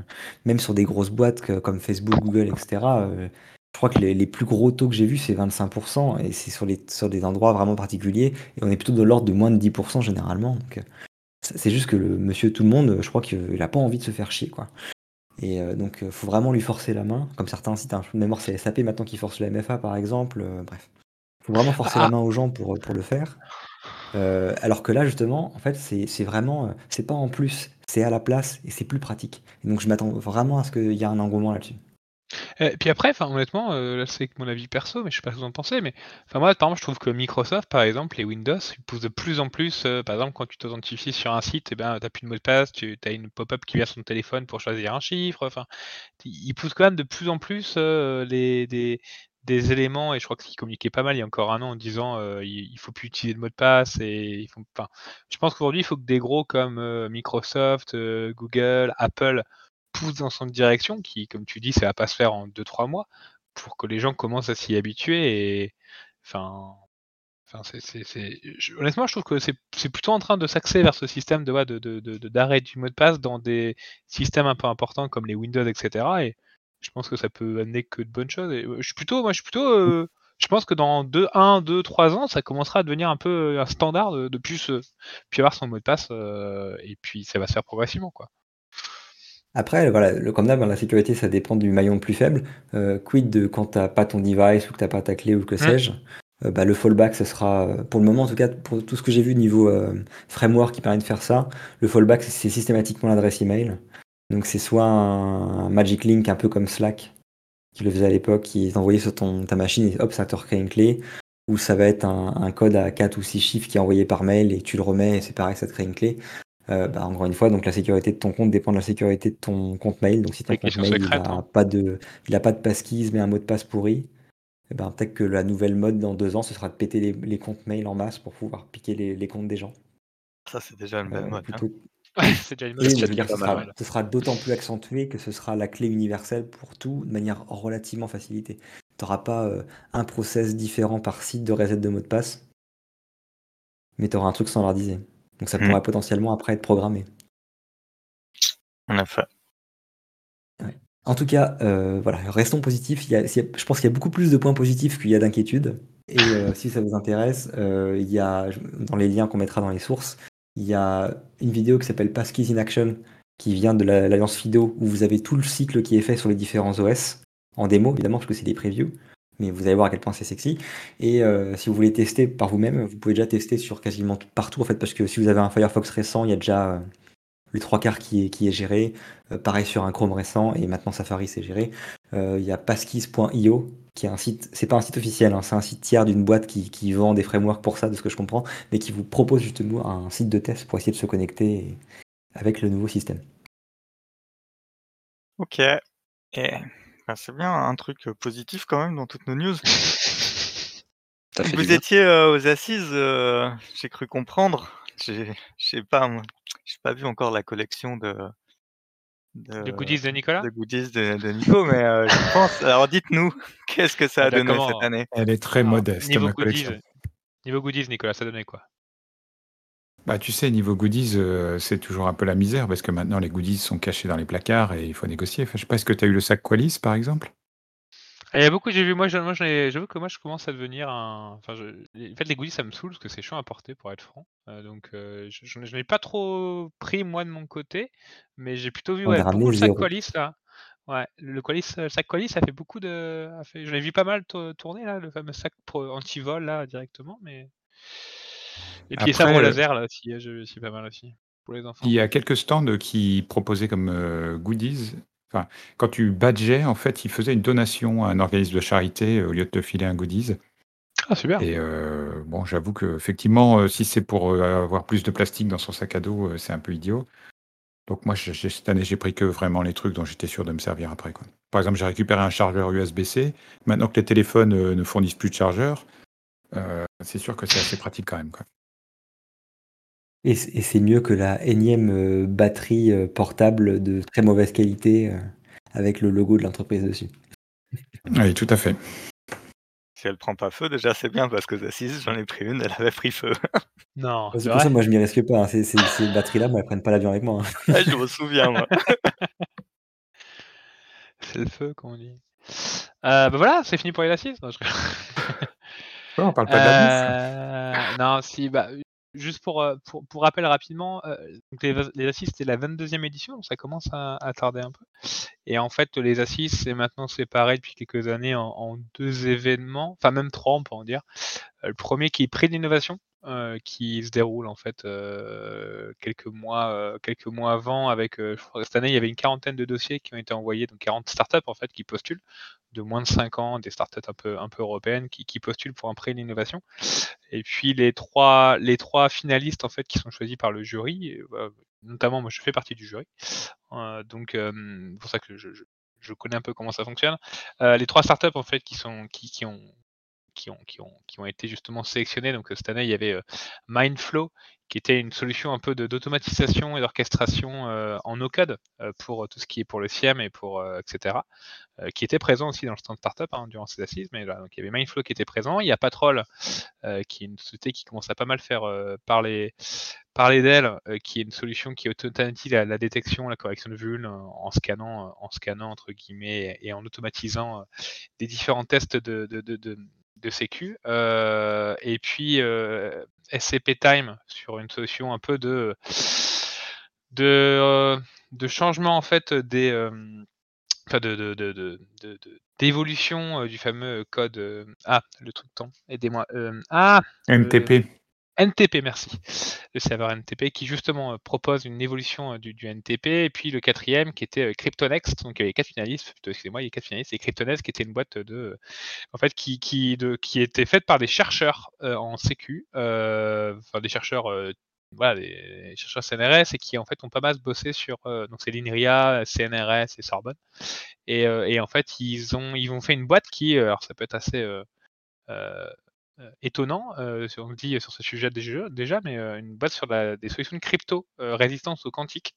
Même sur des grosses boîtes que- comme Facebook, Google, etc. euh, je crois que les, les plus gros taux que j'ai vus, c'est 25%, et c'est sur, les, sur des endroits vraiment particuliers, et on est plutôt de l'ordre de moins de 10% généralement. Donc, euh, c'est c'est juste que le monsieur tout le monde, je crois qu'il n'a pas envie de se faire chier. Quoi. Et euh, donc, il faut vraiment lui forcer la main, comme certains sites, hein, de mémoire c'est SAP maintenant qui force le MFA par exemple, bref. Il faut vraiment forcer la Ah. main aux gens pour, pour le faire. Euh, alors que là, justement, en fait, c'est vraiment, euh, c'est pas en plus, c'est à la place et c'est plus pratique. Donc, je m'attends vraiment à ce qu'il y ait un engouement là-dessus. Et puis après, honnêtement, euh, là c'est mon avis perso, mais je sais pas ce que vous en pensez, mais moi par exemple je trouve que Microsoft par exemple, les Windows, ils poussent de plus en plus, euh, par exemple quand tu t'authentifies sur un site, et ben t'as plus de mot de passe, tu as une pop-up qui vient sur ton téléphone pour choisir un chiffre, enfin ils poussent quand même de plus en plus euh, les des, des éléments, et je crois qu'ils communiquaient pas mal il y a encore un an en disant euh, il, faut plus utiliser de mot de passe, et je pense qu'aujourd'hui il faut que des gros comme euh, Microsoft, euh, Google, Apple pousse dans son direction, qui, comme tu dis, ça va pas se faire en 2-3 mois, pour que les gens commencent à s'y habituer. Et enfin, honnêtement, je trouve que c'est, plutôt en train de s'axer vers ce système de, ouais, de, d'arrêt du mot de passe dans des systèmes un peu importants comme les Windows, etc. Et je pense que ça peut amener que de bonnes choses. Et euh, je suis plutôt, moi, je suis plutôt, euh, je pense que dans 2, 1, 2, 3 ans, ça commencera à devenir un peu un standard de, de plus, euh, puis avoir son mot de passe, euh, et puis ça va se faire progressivement, quoi. Après, voilà, le, comme d'hab, hein, la sécurité, ça dépend du maillon le plus faible. Euh, quid de quand t'as pas ton device ou que t'as pas ta clé ou que sais-je, euh, bah, le fallback, ce sera, euh, pour le moment en tout cas, pour tout ce que j'ai vu niveau euh, framework qui permet de faire ça, le fallback, c'est systématiquement l'adresse email. Donc c'est soit un, un Magic Link un peu comme Slack, qui le faisait à l'époque, qui est envoyé sur ton, ta machine et hop, ça te recrée une clé, ou ça va être un, un code à 4 ou 6 chiffres qui est envoyé par mail et tu le remets et c'est pareil, ça te crée une clé. Euh, bah, encore une fois, donc la sécurité de ton compte dépend de la sécurité de ton compte mail. Donc si ton compte mail il secrètes, a hein. pas de, il a pas de passkeys mais un mot de passe pourri, eh ben, peut-être que la nouvelle mode dans deux ans, ce sera de péter les, les comptes mail en masse pour pouvoir piquer les, les comptes des gens. Ça, c'est déjà une belle Euh, mode. hein. Ouais, c'est déjà une je veux dire, ce sera, ce sera d'autant plus accentué que ce sera la clé universelle pour tout de manière relativement facilitée. Tu n'auras pas euh, un process différent par site de reset de mot de passe, mais tu auras un truc standardisé. Donc ça Mhm. pourrait potentiellement après être programmé. En effet. En tout cas, euh, voilà, restons positifs. Il y a- a- je pense qu'il y a beaucoup plus de points positifs qu'il y a d'inquiétudes. Et euh, si ça vous intéresse, euh, il y a, dans les liens qu'on mettra dans les sources, il y a une vidéo qui s'appelle Passkeys in Action, qui vient de la- l'Alliance FIDO, où vous avez tout le cycle qui est fait sur les différents OS, en démo évidemment, parce que c'est des previews, mais vous allez voir à quel point c'est sexy. Et euh, si vous voulez tester par vous-même, vous pouvez déjà tester sur quasiment tout- partout, en fait, parce que si vous avez un Firefox récent, il y a déjà euh, les trois quarts qui est, qui est géré. Euh, pareil sur un Chrome récent, et maintenant Safari c'est géré. Euh, Il y a passkeys.io, qui est un site, c'est pas un site officiel, hein, c'est un site tiers d'une boîte qui, qui vend des frameworks pour ça, de ce que je comprends, mais qui vous propose justement un site de test pour essayer de se connecter avec le nouveau système. Ok. Et bah, c'est bien un truc euh, positif quand même dans toutes nos news. Vous étiez euh, aux assises, euh, j'ai cru comprendre. J'ai, je sais pas, moi, j'ai pas vu encore la collection de de, De goodies de Nicolas? de goodies de, de Nico, mais euh, j'y pense. Alors dites-nous, qu'est-ce que ça a Eh bien, donné comment- cette année? Elle est très Alors, modeste, niveau ma goodies, collection. niveau goodies, Nicolas, ça donnait quoi? Bah, tu sais, niveau goodies, euh, c'est toujours un peu la misère parce que maintenant les goodies sont cachés dans les placards et il faut négocier. Enfin, je sais pas, est-ce que tu as eu le sac Qualis par exemple? Ah, Il y a beaucoup, j'ai vu, moi, j'avoue que moi je commence à devenir un. Enfin, je... en fait, les goodies ça me saoule parce que c'est chiant à porter pour être franc. Euh, donc, euh, je- je n'ai pas trop pris moi de mon côté, mais j'ai plutôt vu On a ouais, ramené beaucoup le sac. Qualis là. Ouais, le Qualis, euh, le sac Qualis, ça fait beaucoup de. fait- J'en ai vu pas mal to- tourner là, le fameux sac anti-vol là directement, mais. Et puis les Après, sabres euh, laser là aussi, aussi pas mal aussi pour les enfants. Il y a quelques stands qui proposaient comme euh, goodies. Enfin, quand tu badgeais, en fait, ils faisaient une donation à un organisme de charité euh, au lieu de te filer un goodies. Ah super. Et euh, bon, j'avoue que effectivement, euh, si c'est pour euh, avoir plus de plastique dans son sac à dos, euh, c'est un peu idiot. Donc moi, j'ai- j'ai- cette année, j'ai pris que vraiment les trucs dont j'étais sûr de me servir après. Quoi. Par exemple, j'ai récupéré un chargeur USB-C. Maintenant que les téléphones euh, ne fournissent plus de chargeur, euh, c'est sûr que c'est assez pratique quand même. Quoi. Et c- et c'est mieux que la énième euh, batterie euh, portable de très mauvaise qualité euh, avec le logo de l'entreprise dessus. Oui, tout à fait. Si elle prend pas feu, déjà c'est bien parce que aux assises, j'en ai pris une, elle avait pris feu. Non, C'est c'est pour ça vrai. moi je m'y risque pas. hein. Ces, ces- ces batteries-là, moi, elles prennent pas l'avion avec moi. hein. Ah, je me souviens, moi. C'est le feu, comme on dit. Euh, bah voilà, c'est fini pour les assises. Non, je... Ouais, on parle pas de la bouffe. Euh, non, si, bah, juste pour, euh, pour, pour rappel rapidement, euh, les, les assises c'était la 22e édition, donc ça commence à, tarder un peu. Et en fait, les assises c'est maintenant séparé depuis quelques années en, en, deux événements, enfin même trois on peut en dire. le premier qui est prix d'innovation, euh, qui se déroule en fait euh, quelques mois euh, quelques mois avant avec je crois, cette année il y avait une quarantaine de dossiers qui ont été envoyés donc 40 startups en fait qui postulent de moins de 5 ans des startups un peu un peu européennes qui, qui postulent pour un prix d'innovation. Et puis les trois les trois finalistes en fait qui sont choisis par le jury bah, notamment moi je fais partie du jury donc c'est pour ça que je, je, je, connais un peu comment ça fonctionne. Les trois startups en fait qui sont qui, qui ont qui ont, qui, ont, qui ont été justement sélectionnés. Donc cette année, il y avait euh, Mindflow, qui était une solution un peu d'automatisation et d'orchestration euh, en no-code euh, pour tout ce qui est pour le CIEM et pour etc. qui était présent aussi dans le stand startup hein, durant ces assises. Mais là, donc il y avait Mindflow qui était présent. Il y a Patrol, qui est une société qui commence à pas mal faire parler parler d'elle, qui est une solution qui automatise la, la, détection, la correction de vulnes en scannant, en scannant entre guillemets et, en automatisant des différents tests de de sécu. Euh, et puis euh, SCP Time sur une solution un peu de de, euh, de changement en fait des enfin de, de, de, d'évolution du fameux code ah le truc temps aidez-moi ah NTP NTP, merci. Le serveur NTP qui justement euh, propose une évolution euh, du, NTP. Et puis le quatrième qui était euh, CryptoNext. Donc il y avait quatre finalistes, excusez-moi, il y a quatre finalistes. Et CryptoNext qui était une boîte de, en fait, qui, était faite par des chercheurs en sécu, enfin des chercheurs voilà, des chercheurs CNRS et qui en fait ont pas mal bossé sur donc c'est l'INRIA, CNRS et Sorbonne et, en fait ils ont ils ont fait une boîte qui alors ça peut être assez étonnant, euh, on le dit sur ce sujet déjà, mais euh, une boîte sur des solutions de crypto résistance au quantique.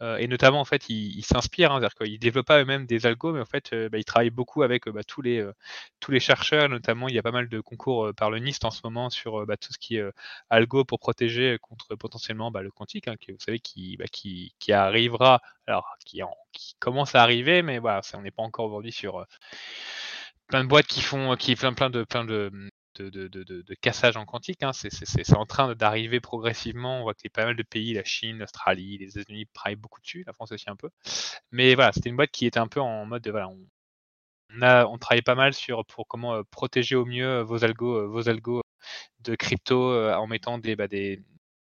et notamment, en fait, ils il s'inspirent, hein, c'est-à-dire qu'ils développent pas eux-mêmes des algos, mais en fait, bah, ils travaillent beaucoup avec bah, tous, les, tous les chercheurs, notamment, il y a pas mal de concours par le NIST en ce moment sur bah, tout ce qui est algo pour protéger contre potentiellement le quantique, hein, qui, vous savez, qui, qui, arrivera, alors qui, en, qui commence à arriver, mais voilà, on n'est pas encore aujourd'hui sur plein de boîtes qui font qui plein plein de de, de, de, cassage en quantique. Hein. C'est en train d'arriver progressivement. On voit qu'il y a pas mal de pays, la Chine, l'Australie, les États-Unis travaillent beaucoup dessus, la France aussi un peu. Mais voilà, c'était une boîte qui était un peu en mode de, voilà, on, on, a, on travaille pas mal sur pour comment euh, protéger au mieux euh, vos algos, euh, vos algos de crypto en mettant des, bah, des,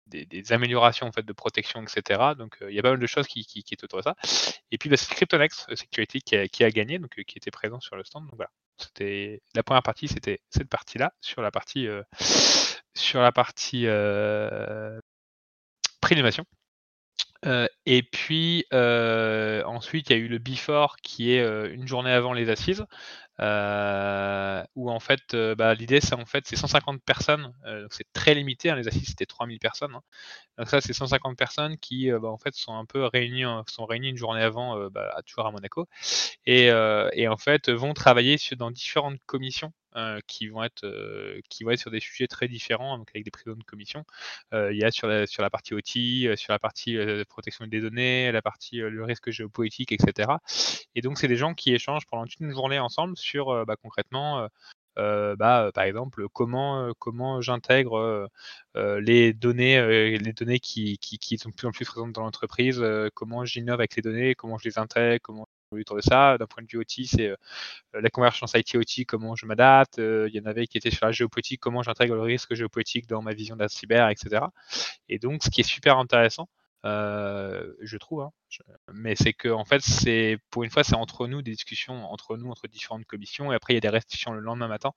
des, des, améliorations en fait de protection, etc. Donc il y a pas mal de choses qui, qui, qui est autour de ça. Et puis bah, c'est CryptoNext Security qui a, qui a gagné, donc qui était présent sur le stand. Donc voilà, c'était la première partie, c'était cette partie-là. Sur la partie, euh, sur la partie euh, euh, et puis euh, ensuite, il y a eu le before qui est une journée avant les assises, où en fait, bah, l'idée c'est en fait c'est 150 personnes, donc c'est très limité. Hein, les assises c'était 3000 personnes. Hein. Donc ça c'est 150 personnes qui bah, en fait sont un peu réunies, sont réunies une journée avant, bah, toujours à Monaco, et, en fait vont travailler dans différentes commissions euh, qui vont être euh, qui vont être sur des sujets très différents, donc avec des présidents de commission. Euh, il y a sur la sur la partie OT, sur la partie protection des données, la partie le risque géopolitique, etc. Et donc c'est des gens qui échangent pendant toute une journée ensemble sur bah, concrètement euh, bah, par exemple, comment, comment j'intègre les données, les données qui, qui, qui, sont de plus en plus présentes dans l'entreprise, comment j'innove avec les données, comment je les intègre, comment autour de ça. D'un point de vue OT, c'est euh, la convergence IT-OT, comment je m'adapte. Euh, il y en avait qui étaient sur la géopolitique, comment j'intègre le risque géopolitique dans ma vision de la cyber, etc. Et donc, ce qui est super intéressant, euh, je trouve, hein, mais c'est que en fait, c'est pour une fois, c'est entre nous des discussions entre nous, entre différentes commissions, et après il y a des restitutions le lendemain matin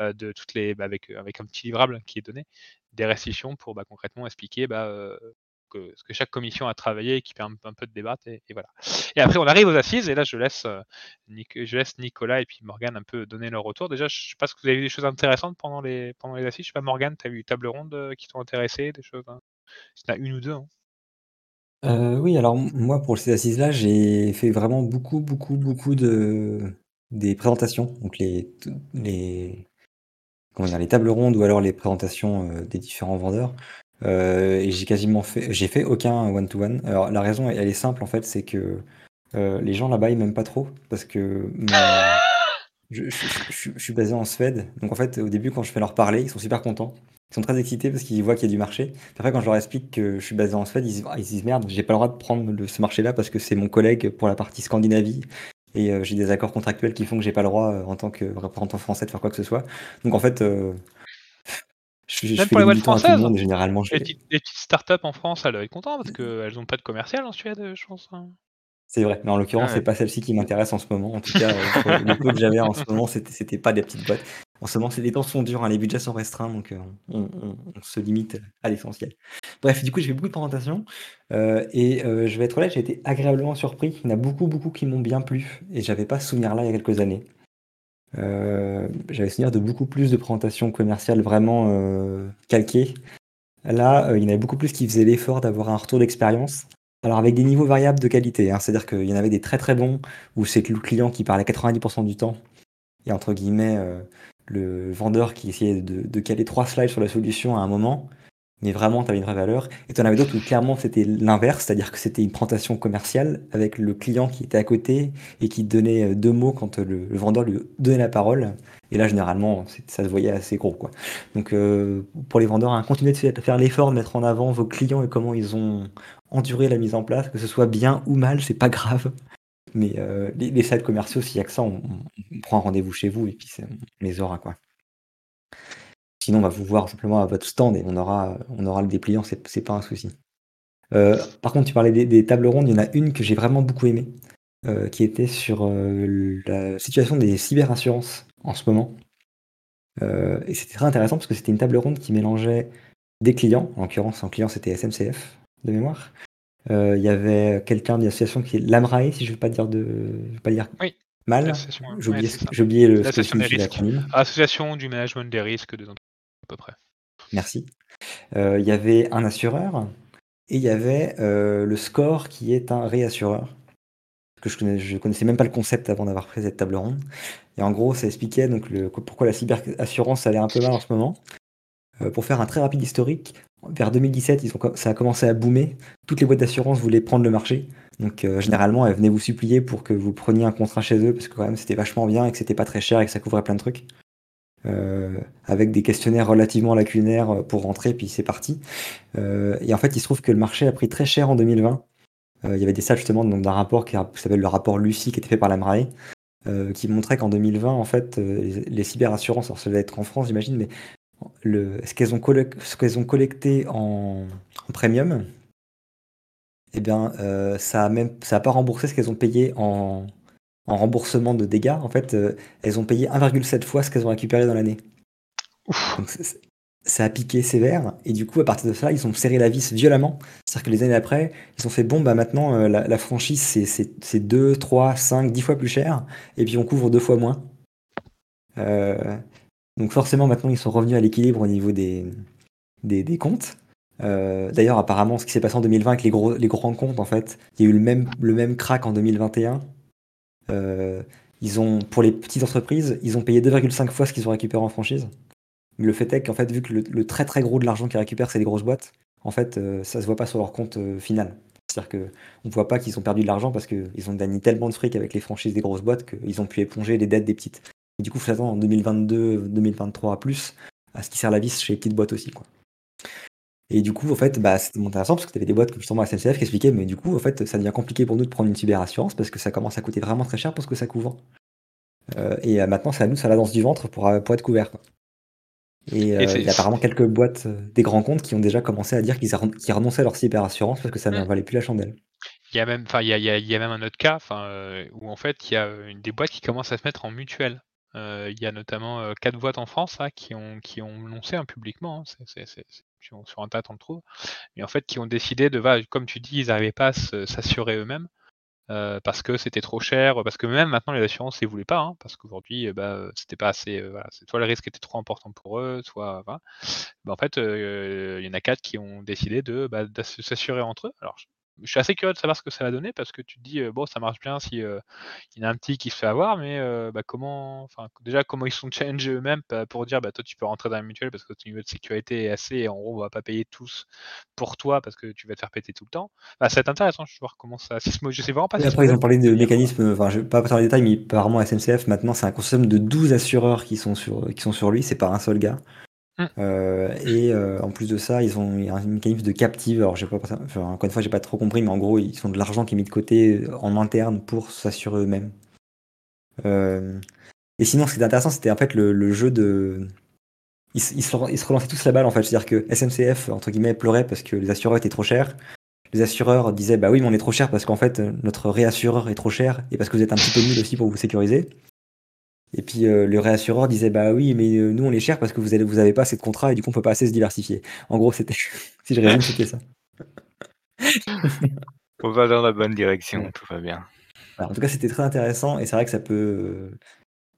de toutes les, bah, avec un petit livrable qui est donné, des restitutions pour bah, concrètement expliquer bah, que, ce que chaque commission a travaillé et qui permet un, peu de débattre. Et, voilà. Et après, on arrive aux assises et là, je laisse, euh, je laisse Nicolas et puis Morgane un peu donner leur retour. Déjà, je sais pas si vous avez vu des choses intéressantes pendant les, pendant les assises. Je sais pas, Morgane, tu as vu une table ronde euh, qui t'ont intéressé, des choses hein? Si tu as une ou deux. Hein. Euh, oui, alors moi, pour ces assises-là, j'ai fait vraiment beaucoup, beaucoup, beaucoup de des présentations. Donc les, les, comment dire, les tables rondes ou alors les présentations des différents vendeurs. Euh, et j'ai quasiment fait j'ai fait aucun one to one. Alors la raison elle est simple en fait, c'est que, euh, les gens là-bas ils m'aiment pas trop parce que je suis basé en Suède, donc en fait au début quand je fais leur parler, ils sont super contents Ils sont très excités parce qu'ils voient qu'il y a du marché. Après, quand je leur explique que je suis basé en Suède, ils, disent- ils se disent merde, j'ai pas le droit de prendre le- ce marché-là parce que c'est mon collègue pour la partie Scandinavie et euh, j'ai des accords contractuels qui font que j'ai pas le droit en tant que représentant français de faire quoi que ce soit. Donc en fait, je, je Même pour les boîtes françaises, monde et généralement je Les petites, les petites startups en France, elles doivent être contentes parce qu'elles n'ont pas de commercial en Suède, je pense. hein. C'est vrai, mais en l'occurrence, Ah c'est ouais. pas celle-ci qui m'intéresse en ce moment. En tout cas, euh, le peu que j'avais en ce moment, c'était pas des petites boîtes. En ce moment, c'est- les temps sont durs, hein, les budgets sont restreints, donc euh, on, on- on se limite à l'essentiel. Bref, du coup, j'ai fait beaucoup de présentations euh, et euh, je vais être honnête, j'ai été agréablement surpris. Il y en a beaucoup, beaucoup qui m'ont bien plu et j'avais pas ce souvenir-là il y a quelques années. Euh, j'avais souvenir de beaucoup plus de présentations commerciales vraiment euh, calquées. Là, euh, il y en avait beaucoup plus qui faisaient l'effort d'avoir un retour d'expérience. Alors avec des niveaux variables de qualité, hein, c'est-à-dire qu'il y en avait des très très bons où c'est le client qui parlait 90% du temps et entre guillemets le vendeur qui essayait de caler trois slides sur la solution à un moment, mais vraiment tu avais une vraie valeur. Et tu en avais d'autres où clairement c'était l'inverse, c'est-à-dire que c'était une présentation commerciale avec le client qui était à côté et qui donnait euh, deux mots quand le, le vendeur lui donnait la parole. Et là généralement ça se voyait assez gros quoi. Donc euh, pour les vendeurs, hein, continuez de faire- l'effort de mettre en avant vos clients et comment ils ont enduré la mise en place, que ce soit bien ou mal, c'est pas grave. Mais euh, les, les sites commerciaux, s'il y a que ça, on, prend un rendez-vous chez vous et puis on les aura quoi. Sinon, on va vous voir simplement à votre stand et on aura, on aura le dépliant, c'est c'est pas un souci. Euh, par contre, tu parlais des, des tables rondes, il y en a une que j'ai vraiment beaucoup aimée, euh, qui était sur euh, la situation des cyberassurances en ce moment. Et c'était très intéressant parce que c'était une table ronde qui mélangeait des clients, en l'occurrence, en client c'était SNCF de mémoire. Il y avait quelqu'un d'une association qui est l'AMRAE, si je ne veux pas dire de, je veux pas dire Oui, mal. l'association, J'ai oublié, le, L'association des risques. l'acronyme. Association du management des risques des entreprises, à peu près. Merci. Euh, Il y avait un assureur et il y avait euh, le score qui est un réassureur. Que je je connaissais même pas le concept avant d'avoir pris cette table ronde. Et en gros, ça expliquait donc pourquoi la cyberassurance allait un peu mal en ce moment. Euh, pour faire un très rapide historique, vers 2017, ils ont, co- ça a commencé à boomer. Toutes les boîtes d'assurance voulaient prendre le marché. Donc généralement, elles venaient vous supplier pour que vous preniez un contrat chez eux parce que quand même c'était vachement bien et que c'était pas très cher et que ça couvrait plein de trucs. Euh, avec des questionnaires relativement lacunaires euh, pour rentrer, puis c'est parti. Euh, et en fait, il se trouve que le marché a pris très cher en 2020. Euh, il y avait des stats justement d'un rapport qui, s'appelle le rapport Lucie, qui était fait par la euh, qui montrait qu'en 2020, en fait, les, cyberassurances, alors ça devait être en France, j'imagine, mais ce qu'elles ont, collecté en, premium, eh bien, ça a même, ça a pas remboursé ce qu'elles ont payé en, en remboursement de dégâts. En fait, euh, elles ont payé 1,7 fois ce qu'elles ont récupéré dans l'année. Donc, ça a piqué sévère. Et du coup, à partir de ça, ils ont serré la vis violemment. C'est-à-dire que les années après, ils ont fait bon, bah maintenant, euh, la, la franchise, c'est- c'est c'est 2, 3, 5, 10 fois plus cher. Et puis, on couvre deux fois moins. Euh, donc, forcément, maintenant, ils sont revenus à l'équilibre au niveau des, des, des comptes. Euh, D'ailleurs, apparemment, ce qui s'est passé en 2020 avec les gros, les grands comptes, en fait, il y a eu le même, le même crack en 2021. Euh, ils ont, pour les petites entreprises, ils ont payé 2,5 fois ce qu'ils ont récupéré en franchise. Le fait est qu'en fait, vu que le, très très gros de l'argent qu'ils récupèrent, c'est les grosses boîtes, en fait, euh, ça se voit pas sur leur compte euh, final. C'est-à-dire que on voit pas qu'ils ont perdu de l'argent parce qu'ils ont gagné tellement de fric avec les franchises des grosses boîtes qu'ils ont pu éponger les dettes des petites. Et du coup, faut s'attendre en 2022, 2023 à plus à ce qui sert la vis chez les petites boîtes aussi. Quoi. Et du coup, en fait, bah, c'était intéressant parce que tu avais des boîtes comme justement SNCF qui expliquaient, mais du coup, en fait, ça devient compliqué pour nous de prendre une cyberassurance parce que ça commence à coûter vraiment très cher pour ce que ça couvre. Euh, et euh, maintenant, c'est à nous, c'est à la danse du ventre pour, euh, pour être couvert. quoi. Et euh, il y a apparemment quelques boîtes, des grands comptes, qui ont déjà commencé à dire qu'ils qu'ils renonçaient à leur cyberassurance parce que ça ne Mm. valait plus la chandelle. Il y a même, enfin, il y a, il y a- il y a même un autre cas, enfin, où en fait, il y a des boîtes qui commencent à se mettre en mutuelle. Il y a notamment quatre boîtes en France qui ont qui ont lancé hein, publiquement, hein, c'est- sur, sur Internet on le trouve, mais en fait qui ont décidé de, comme tu dis, ils n'arrivaient pas à s'assurer eux-mêmes euh, parce que c'était trop cher, parce que même maintenant les assurances ils voulaient pas, hein, parce qu'aujourd'hui eh ben, euh, c'était pas assez, euh, soit le risque était trop important pour eux, soit voilà. Ben, en fait il y en a quatre qui ont décidé de bah, s'assurer entre eux. Je, suis assez curieux de savoir ce que ça va donner parce que tu te dis euh, bon ça marche bien si euh, il y en a un petit qui se fait avoir, mais euh, bah, comment, enfin déjà comment ils sont challengés eux-mêmes pour dire bah toi tu peux rentrer dans la mutuelle parce que ton niveau de sécurité est assez, et en gros on va pas payer tous pour toi parce que tu vas te faire péter tout le temps. Bah, ça va être intéressant, je vais voir comment ça. Si je sais vraiment pas. Si après, ils ont parlé de mécanismes, enfin, je vais pas passer dans les détails, mais apparemment SNCF, maintenant, c'est un consortium de 12 assureurs qui sont sur, qui sont sur lui, c'est pas un seul gars. Mmh. Euh, et euh, en plus de ça, ils ont un mécanisme de captive. Alors, pas, encore une fois, j'ai pas trop compris, mais en gros, ils ont de l'argent qui est mis de côté euh, en interne pour s'assurer eux-mêmes. Et sinon, ce qui était intéressant, c'était en fait le, jeu de. Ils, se- relançaient tous la balle en fait. C'est-à-dire que SNCF, entre guillemets, pleurait parce que les assureurs étaient trop chers. Les assureurs disaient Bah oui, mais on est trop cher parce qu'en fait, notre réassureur est trop cher et parce que vous êtes un petit peu nul aussi pour vous sécuriser. Et puis euh, le réassureur disait Bah oui, mais euh, nous on est cher parce que vous avez, vous avez pas assez de contrats et du coup on peut pas assez se diversifier. En gros, c'était. si je résume, c'était ça. On va dans la bonne direction, Ouais. tout va bien. En tout cas, c'était très intéressant et c'est vrai que ça peut. euh,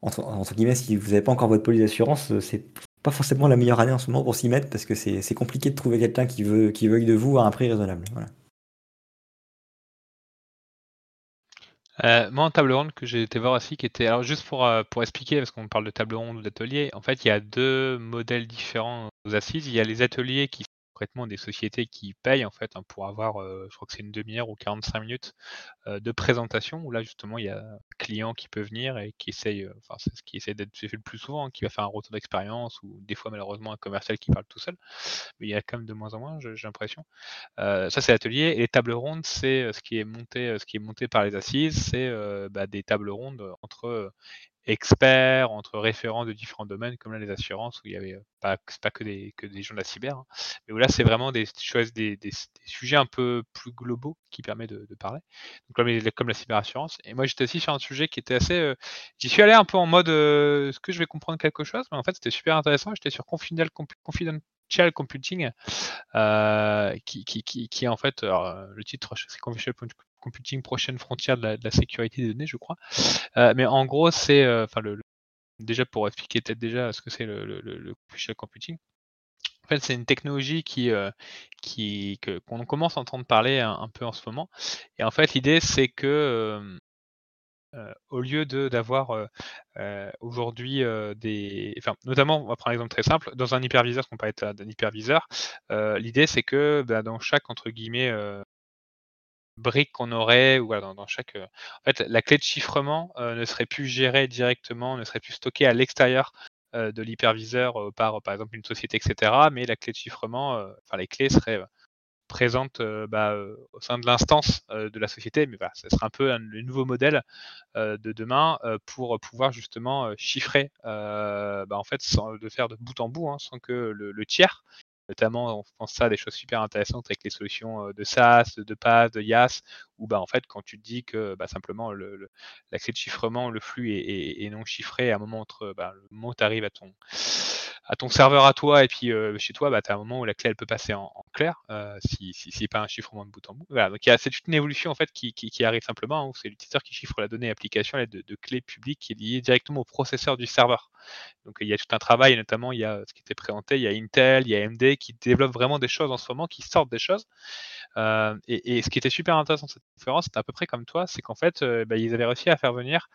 entre, entre guillemets, si vous n'avez pas encore votre police d'assurance, c'est pas forcément la meilleure année en ce moment pour s'y mettre parce que c'est c'est compliqué de trouver quelqu'un qui veut qui veuille de vous à un prix raisonnable. Voilà. Euh, moi, en table ronde que j'ai été voir aussi, qui était. Alors, juste pour, euh, pour expliquer, parce qu'on parle de table ronde ou d'atelier, en fait, il y a deux modèles différents aux assises. Il y a les ateliers qui des sociétés qui payent, en fait, hein, pour avoir, euh, je crois que c'est une demi-heure ou 45 minutes euh, de présentation, où là, justement, il y a un client qui peut venir et qui essaye, euh, enfin, c'est ce qui essaie d'être fait le plus souvent, hein, qui va faire un retour d'expérience, ou des fois, malheureusement, un commercial qui parle tout seul. Mais il y a quand même de moins en moins, j'ai l'impression. Ça, c'est l'atelier. Et les tables rondes, c'est ce qui est monté, ce qui est monté par les assises, c'est bah, des tables rondes entre experts, entre référents de différents domaines, comme là les assurances, où il y avait euh, pas, que des, gens de la cyber, hein, mais où là c'est vraiment des, choses, des, sujets un peu plus globaux qui permettent de, parler, donc comme, comme la cyberassurance. Et moi j'étais aussi sur un sujet qui était assez, euh, j'y suis allé un peu en mode, euh, est-ce que je vais comprendre quelque chose, mais en fait c'était super intéressant. J'étais sur Confidential, Confidential Computing, qui, qui, qui, qui est en fait, alors, le titre, c'est Confidential Computing, prochaine frontière de la, sécurité des données, je crois. Euh, mais en gros, c'est, euh, enfin, déjà pour expliquer peut-être déjà ce que c'est le, le, le, Computing. En fait, c'est une technologie qui, euh, qui, que, qu'on commence à entendre parler un, peu en ce moment. Et en fait, l'idée, c'est que au lieu de d'avoir aujourd'hui des, enfin, notamment, on va prendre un exemple très simple, dans un hyperviseur, qu'on parlait d'un hyperviseur, l'idée c'est que bah, dans chaque entre guillemets euh, brique qu'on aurait, ou dans, dans chaque, euh, en fait, la clé de chiffrement euh, ne serait plus gérée directement, ne serait plus stockée à l'extérieur euh, de l'hyperviseur par, par exemple, une société, etc. Mais la clé de chiffrement, enfin, les clés seraient présentes bah, au sein de l'instance de la société, mais voilà, ce sera un peu le nouveau modèle de demain pour pouvoir justement chiffrer, bah, en fait, sans de faire de bout en bout, hein, sans que le tiers, notamment on pense à des choses super intéressantes avec les solutions euh, de SaaS, de PaaS, de IaaS, où bah, en fait, quand tu te dis que bah, simplement le, le, l'accès de chiffrement, le flux est, non chiffré à un moment entre bah, le moment où tu arrives à ton, à ton serveur à toi et puis chez toi, bah, tu as un moment où la clé elle peut passer en, clair, euh, si, si, si pas un chiffrement de bout en bout. Voilà, donc c'est une évolution en fait qui, qui, arrive simplement, hein, où c'est l'utilisateur qui chiffre la donnée application à l'aide de, de clés publiques qui est liée directement au processeur du serveur. Donc il y a tout un travail, notamment il y a ce qui était présenté, il y a Intel, il y a AMD qui développent vraiment des choses en ce moment, qui sortent des choses. Et, et, ce qui était super intéressant dans cette conférence, c'était à peu près comme toi, c'est qu'en fait, euh, bah, ils avaient réussi à faire venir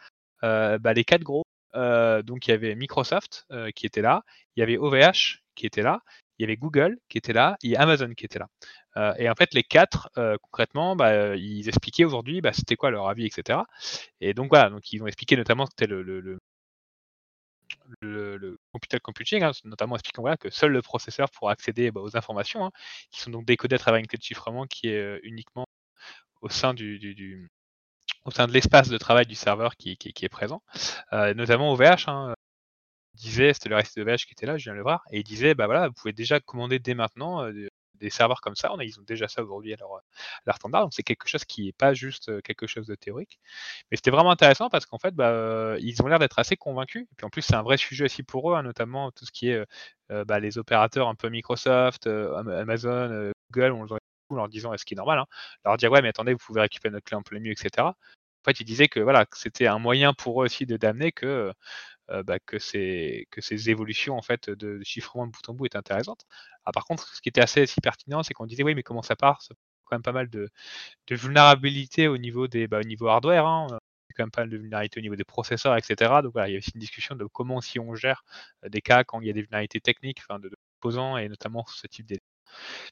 euh, bah, les quatre gros. Euh, donc il y avait Microsoft qui était là, il y avait OVH qui était là, il y avait Google qui était là, et Amazon qui était là. Et en fait, les quatre, concrètement, bah, ils expliquaient aujourd'hui c'était quoi leur avis, etc. Et donc voilà, donc ils ont expliqué notamment c'était le, le, le computing, hein, notamment expliquant voilà, que seul le processeur pourra accéder aux informations, hein, qui sont donc décodées à travers une clé de chiffrement qui est uniquement au sein du, au sein de l'espace de travail du serveur qui, qui, est présent. Euh, notamment OVH hein, disait, c'était le reste de OVH qui était là, je viens de le voir, et il disait, bah voilà, vous pouvez déjà commander dès maintenant euh, des serveurs comme ça. Ils ont déjà ça aujourd'hui à leur, à leur standard. Donc c'est quelque chose qui n'est pas juste quelque chose de théorique. Mais c'était vraiment intéressant parce qu'en fait, bah, ils ont l'air d'être assez convaincus. Et puis en plus, c'est un vrai sujet aussi pour eux, hein, notamment tout ce qui est euh, bah, les opérateurs un peu Microsoft, euh, Amazon, euh, Google, on leur disant est-ce qui est normal, hein, leur dire ouais mais attendez vous pouvez récupérer notre clé en plein milieu etc. En fait ils disaient que voilà c'était un moyen pour eux aussi de d'amener que euh, bah, que, ces, évolutions en fait de, chiffrement de bout en bout est intéressante. Ah, par contre, ce qui était assez pertinent, c'est qu'on disait oui, mais comment ça part? Ça quand même pas mal de, de vulnérabilité au niveau des bah, au niveau hardware. Hein. quand même pas mal de vulnérabilité au niveau des processeurs, etc. Donc voilà, il y a aussi une discussion de comment si on gère des cas quand il y a des vulnérabilités techniques, enfin de, de composants et notamment ce type d'éléments.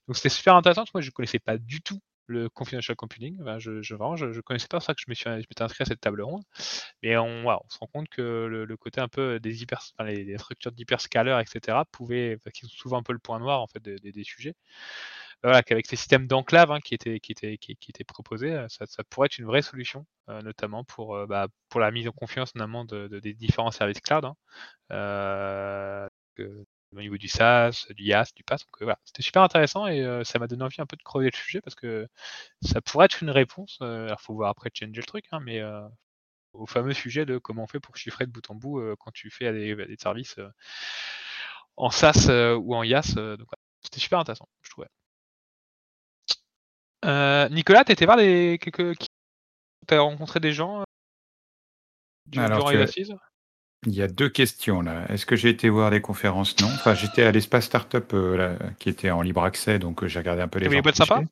Donc c'était super intéressant. Moi, je ne connaissais pas du tout le confidential computing. Je, je, vraiment, je, je connaissais pas ça que je me suis, m'étais inscrit à cette table ronde. Mais on, se rend compte que le, côté un peu des hyper, enfin, les, structures d'hyperscalers, etc., pouvaient, qui sont souvent un peu le point noir en fait des, sujets. Voilà, qu'avec ces systèmes d'enclave hein, qui, étaient, proposés, ça, ça, pourrait être une vraie solution, euh, notamment pour, euh, bah, pour la mise en confiance notamment de, de, des différents services cloud. Hein. Euh, au niveau du SaaS, du IaaS, du PaaS. Donc voilà, c'était super intéressant et euh, ça m'a donné envie un peu de creuser le sujet parce que ça pourrait être une réponse. Euh, alors faut voir après changer le truc, hein, mais euh, au fameux sujet de comment on fait pour chiffrer de bout en bout quand tu fais des, des services en SaaS ou en IaaS. donc voilà, c'était super intéressant, je trouvais. Nicolas, tu étais voir des quelques. Tu as rencontré des gens durant les assises il y a deux questions là. Est-ce que j'ai été voir des conférences? Non. Enfin, j'étais à l'espace startup euh, qui était en libre accès, donc euh, j'ai regardé un peu les. gens. pas sympa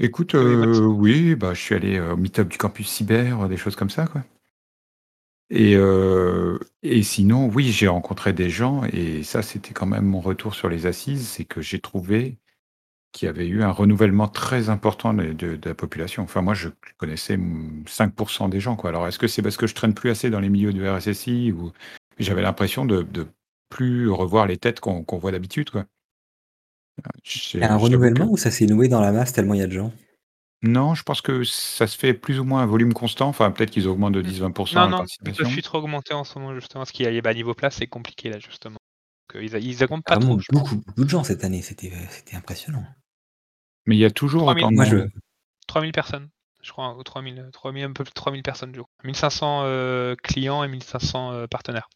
Écoute, euh, oui, bah, je suis allé au meet-up du campus cyber, des choses comme ça, quoi. Et, et sinon, oui, j'ai rencontré des gens, et ça, c'était quand même mon retour sur les assises, c'est que j'ai trouvé qui avait eu un renouvellement très important de, de, de, la population. Enfin, moi, je connaissais 5% des gens. Quoi. Alors, est-ce que c'est parce que je traîne plus assez dans les milieux de RSSI ou j'avais l'impression de, de plus revoir les têtes qu'on qu voit d'habitude. Quoi. Il y a un renouvellement que... ou ça s'est noué dans la masse tellement il y a de gens? Non, je pense que ça se fait plus ou moins à volume constant. Enfin, peut-être qu'ils augmentent de 10-20% non, la non, participation. Non, je suis trop augmenté en ce moment, justement. Ce qui est à niveau place, c'est compliqué, là, justement. Ils, ils augmentent pas trop. Beaucoup, beaucoup de gens cette année. C'était impressionnant. Mais il y a toujours 3000, autant de... moi, je... 3000 personnes, je crois, ou 3000, 3000, un peu plus de 3000 personnes, je crois. 1500 euh, clients et 1500 euh, partenaires.